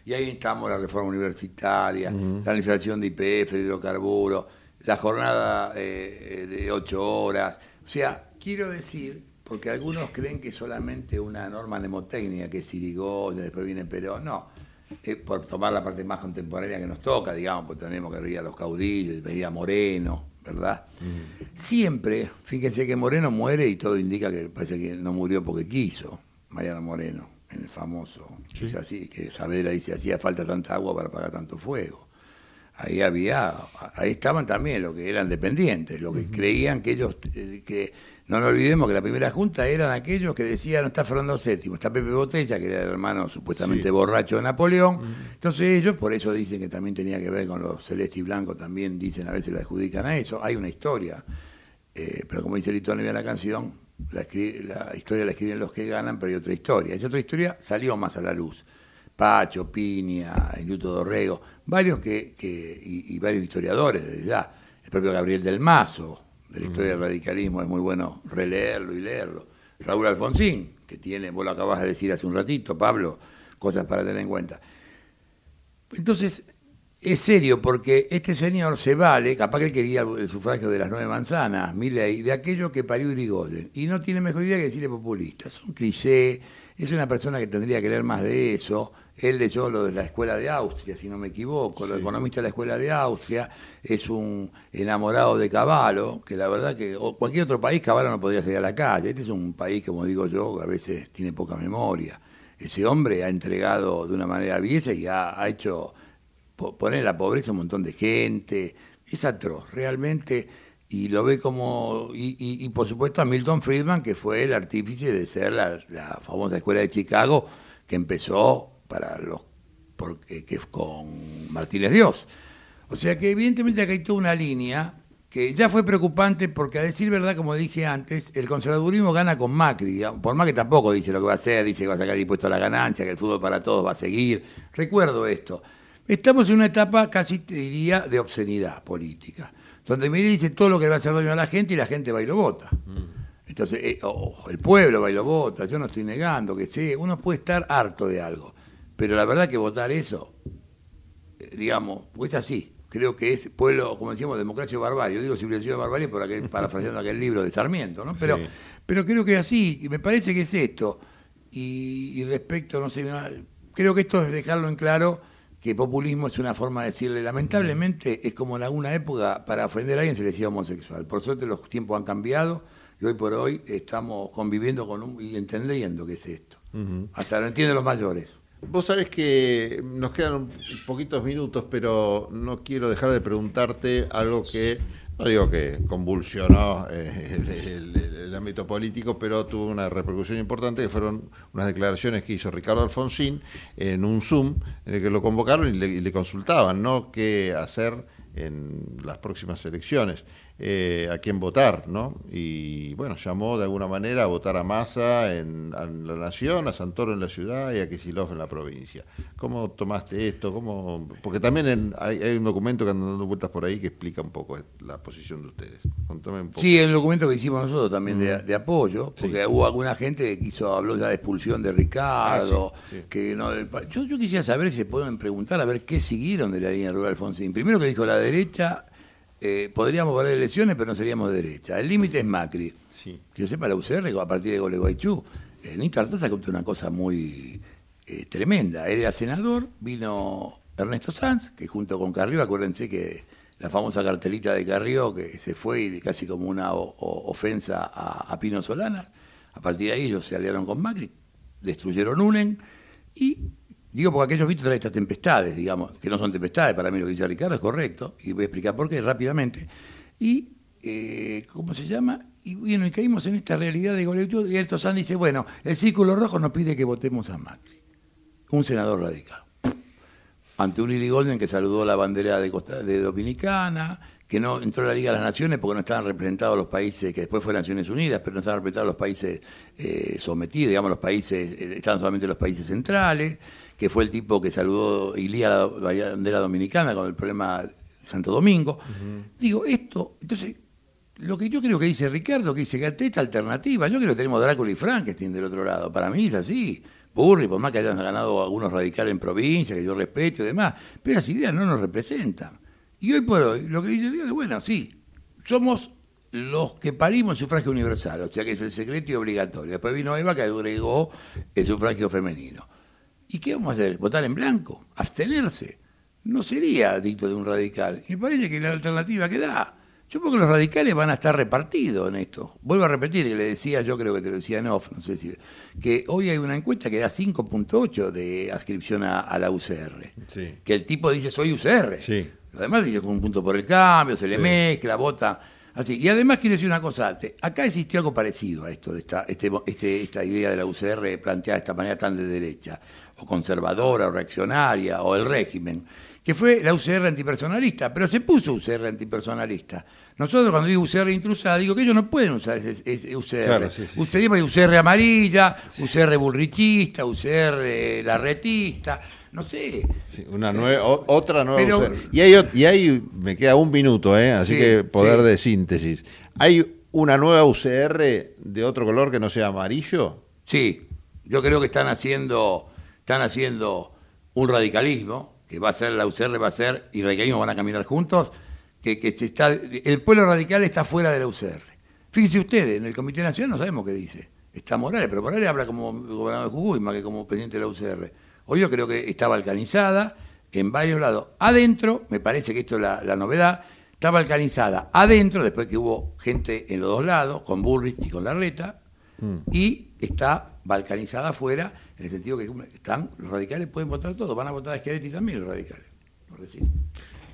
Y ahí estamos la reforma universitaria, la legislación de IPF, de hidrocarburos, la jornada eh, de ocho horas. O sea, quiero decir, porque algunos creen que solamente una norma mnemotécnica, que es Irigoyen, después viene Perón, no. Eh, por tomar la parte más contemporánea que nos toca, digamos, porque tenemos que ir a los caudillos, venía Moreno, ¿verdad? Siempre, fíjense que Moreno muere y todo indica que parece que no murió porque quiso, Mariano Moreno, en el famoso, es así, que Saavedra dice, hacía falta tanta agua para apagar tanto fuego. Ahí había, ahí estaban también los que eran dependientes, los que creían que ellos, eh, que no nos olvidemos que la primera junta eran aquellos que decían, no está Fernando VII, está Pepe Botella, que era el hermano supuestamente Sí. borracho de Napoleón. Entonces ellos, por eso dicen que también tenía que ver con los celeste y blanco, también dicen, a veces la adjudican a eso. Hay una historia, eh, pero como dice Lito Nevia la canción, la, la historia la escriben los que ganan, pero hay otra historia. Esa otra historia salió más a la luz. Pacho, Piña, Luto Dorrego, varios que, que- y, y varios historiadores desde ya. El propio Gabriel del Mazo, de la historia del radicalismo, es muy bueno releerlo y leerlo. Raúl Alfonsín, que tiene, vos lo acabas de decir hace un ratito, Pablo, cosas para tener en cuenta. Entonces, es serio porque este señor se vale, capaz que él quería el sufragio de las nueve manzanas, Milei, de aquello que parió Irigoyen. Y no tiene mejor idea que decirle populista. Es un cliché, es una persona que tendría que leer más de eso. Él leyó lo de la escuela de Austria, si no me equivoco, lo economista de la escuela de Austria, es un enamorado de Caballo, que la verdad que o cualquier otro país Caballo no podría salir a la calle. Este es un país, como digo yo, que a veces tiene poca memoria. Ese hombre ha entregado de una manera aviesa y ha, ha hecho po- poner la pobreza a un montón de gente. Es atroz, realmente. Y lo ve como. Y, y- y, por supuesto a Milton Friedman, que fue el artífice de ser la, la famosa escuela de Chicago, que empezó para los. Porque, que con Martínez Dios. O sea que, evidentemente, acá hay toda una línea que ya fue preocupante porque, a decir verdad, como dije antes, el conservadurismo gana con Macri. Por más que tampoco dice lo que va a hacer, dice que va a sacar impuesto a la ganancia, que el fútbol para todos va a seguir. Recuerdo esto. Estamos en una etapa casi te diría de obscenidad política, donde Milei dice todo lo que va a hacer daño a la gente y la gente va y lo vota. Entonces, eh, el pueblo va y lo vota, yo no estoy negando que sí, uno puede estar harto de algo, pero la verdad que votar eso, eh, digamos, pues es así, creo que es pueblo, como decíamos, democracia o barbarie, yo digo civilización o barbarie por aquel, parafraseando aquel libro de Sarmiento, ¿no? Pero, Sí. pero creo que es así, y me parece que es esto, y, y respecto, no sé, creo que esto es dejarlo en claro que populismo es una forma de decirle, lamentablemente es como en alguna época para ofender a alguien se le decía homosexual. Por suerte los tiempos han cambiado y hoy por hoy estamos conviviendo con un, y entendiendo qué es esto. Hasta lo entienden los mayores. Vos sabés que nos quedan poquitos minutos, pero no quiero dejar de preguntarte algo que, no digo que convulsionó eh, el ámbito político, pero tuvo una repercusión importante, que fueron unas declaraciones que hizo Ricardo Alfonsín en un Zoom, en el que lo convocaron y le, y le consultaban, ¿no?, qué hacer en las próximas elecciones, eh, a quién votar, ¿no? Y bueno, llamó de alguna manera a votar a Massa en, en la Nación, a Santoro en la ciudad y a Kicillof en la provincia. ¿Cómo tomaste esto? ¿Cómo? Porque también en- hay, hay un documento que anda dando vueltas por ahí que explica un poco la posición de ustedes. Contame un poco. Sí, el documento que hicimos nosotros también de, de apoyo, porque hubo alguna gente que quiso, habló ya de expulsión de Ricardo, Ah, sí, sí. que no, yo quisiera saber si se pueden preguntar a ver qué siguieron de la línea rural Alfonsín. Primero que dijo la derecha, eh, podríamos perder elecciones, pero no seríamos de derecha. El límite es Macri. Que yo sepa, la UCR, a partir de Gualeguaychú, eh, Nito Artaza contó una cosa muy eh, tremenda. Él era senador, vino Ernesto Sanz, que junto con Carrió, acuérdense que la famosa cartelita de Carrió, que se fue y casi como una o- o- ofensa a, a Pino Solana, a partir de ahí ellos se aliaron con Macri, destruyeron UNEN y Digo porque aquellos vistos traen estas tempestades, digamos, que no son tempestades, para mí lo que dice Ricardo es correcto, y voy a explicar por qué rápidamente. Y, eh, ¿cómo se llama? Y bueno, y caímos en esta realidad de Golecho, y Alto Sanz dice, bueno, el círculo rojo nos pide que votemos a Macri. un senador radical. Ante un Lily Golden que saludó la bandera de, Costa, de Dominicana, que no entró a la Liga de las Naciones porque no estaban representados los países, que después fueron Naciones Unidas, pero no estaban representados los países eh, sometidos, digamos, los países, eh, estaban solamente los países centrales, que fue el tipo que saludó Ilía la bandera dominicana con el problema de Santo Domingo. Digo, esto, entonces, lo que yo creo que dice Ricardo, que dice que esta alternativa, yo creo que tenemos Drácula y Frankenstein del otro lado, para mí es así. Burri, por más que hayan ganado algunos radicales en provincia, que yo respeto y demás, pero esas ideas no nos representan. Y hoy por hoy, lo que dice Dios es, bueno, sí, somos los que parimos el sufragio universal, o sea que es el secreto y obligatorio. Después vino Eva que agregó el sufragio femenino. ¿Y qué vamos a hacer? ¿Votar en blanco? ¿Abstenerse? No sería dicto de un radical. Y me parece que la alternativa que da yo creo que los radicales van a estar repartidos en esto. Vuelvo a repetir, que le decía, yo creo que te lo decía en off, no sé si, que hoy hay una encuesta que da 5.8 de adscripción a, la UCR. Que el tipo dice, soy UCR. Sí. Lo demás dice, con un punto por el cambio, se le mezcla, vota. Así. Y además quiero decir una cosa, acá existió algo parecido a esto, de esta, este, este, esta idea de la UCR planteada de esta manera tan de derecha, o conservadora, o reaccionaria, o el régimen que fue la UCR antipersonalista, pero se puso UCR antipersonalista. Nosotros cuando digo UCR intrusada, digo que ellos no pueden usar ese, UCR. Usted dice UCR amarilla, UCR burrichista, UCR larretista, no sé. una nueva, otra nueva UCR. Y hay, y hay, me queda un minuto, ¿eh? así que poder de síntesis. ¿Hay una nueva UCR de otro color que no sea amarillo? Sí, yo creo que están haciendo, están haciendo un radicalismo que va a ser la UCR, va a ser, y radicalismo van a caminar juntos, que, que está, el pueblo radical está fuera de la UCR. Fíjense ustedes, en el Comité Nacional no sabemos qué dice. Está Morales, pero Morales habla como gobernador de Jujuy más que como presidente de la UCR. Hoy yo creo que está balcanizada en varios lados. Adentro, me parece que esto es la, novedad, está balcanizada adentro, después que hubo gente en los dos lados, con Burris y con Larreta, mm. y está balcanizada afuera en el sentido que están, los radicales pueden votar todo, van a votar a Schiaretti también los radicales, por decir.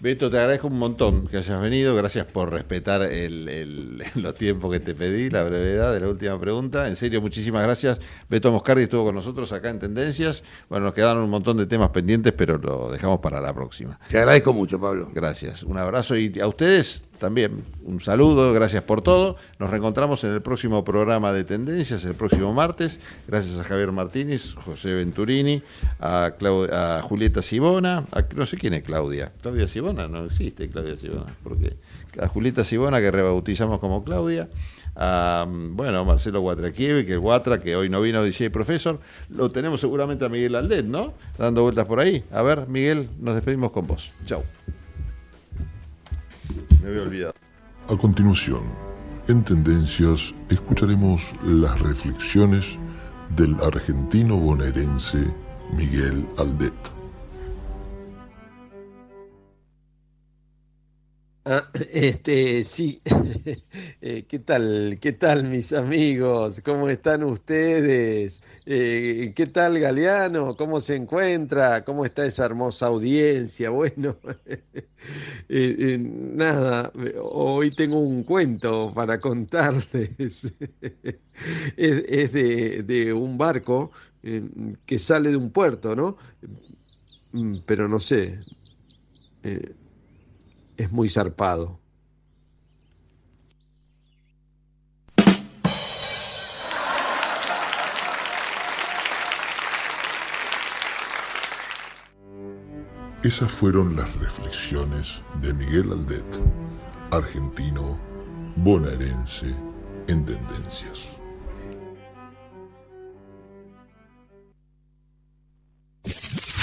Beto, te agradezco un montón que hayas venido. Gracias por respetar el, los tiempos que te pedí, la brevedad de la última pregunta. En serio, muchísimas gracias. Beto Moscardi estuvo con nosotros acá en Tendencias. Bueno, nos quedaron un montón de temas pendientes, pero lo dejamos para la próxima. Te agradezco mucho, Pablo. Gracias. Un abrazo y a ustedes también un saludo, gracias por todo. Nos reencontramos en el próximo programa de Tendencias, el próximo martes. Gracias a Javier Martínez, José Venturini, a, a Julieta Sibona, no sé quién es Claudia. Claudia Sibona, no existe Claudia Sibona, porque a Julieta Sibona, que rebautizamos como Claudia. A, bueno, Marcelo Guatraquieve, que el Guatra, que hoy no vino, dice profesor. Lo tenemos seguramente a Miguel Aldet, ¿no? Dando vueltas por ahí. A ver, Miguel, nos despedimos con vos. Chau. Me olvidado. A continuación, en Tendencias, escucharemos las reflexiones del argentino bonaerense Miguel Aldet. Ah, este, sí. Eh, ¿Qué tal? ¿Qué tal, mis amigos? ¿Cómo están ustedes? Eh, ¿Qué tal, Galeano? ¿Cómo se encuentra? ¿Cómo está esa hermosa audiencia? Bueno, eh, nada, hoy tengo un cuento para contarles. es, de, un barco que sale de un puerto, ¿no? Mm, pero no sé es muy zarpado. Esas fueron las reflexiones de Miguel Aldet, argentino, bonaerense en tendencias.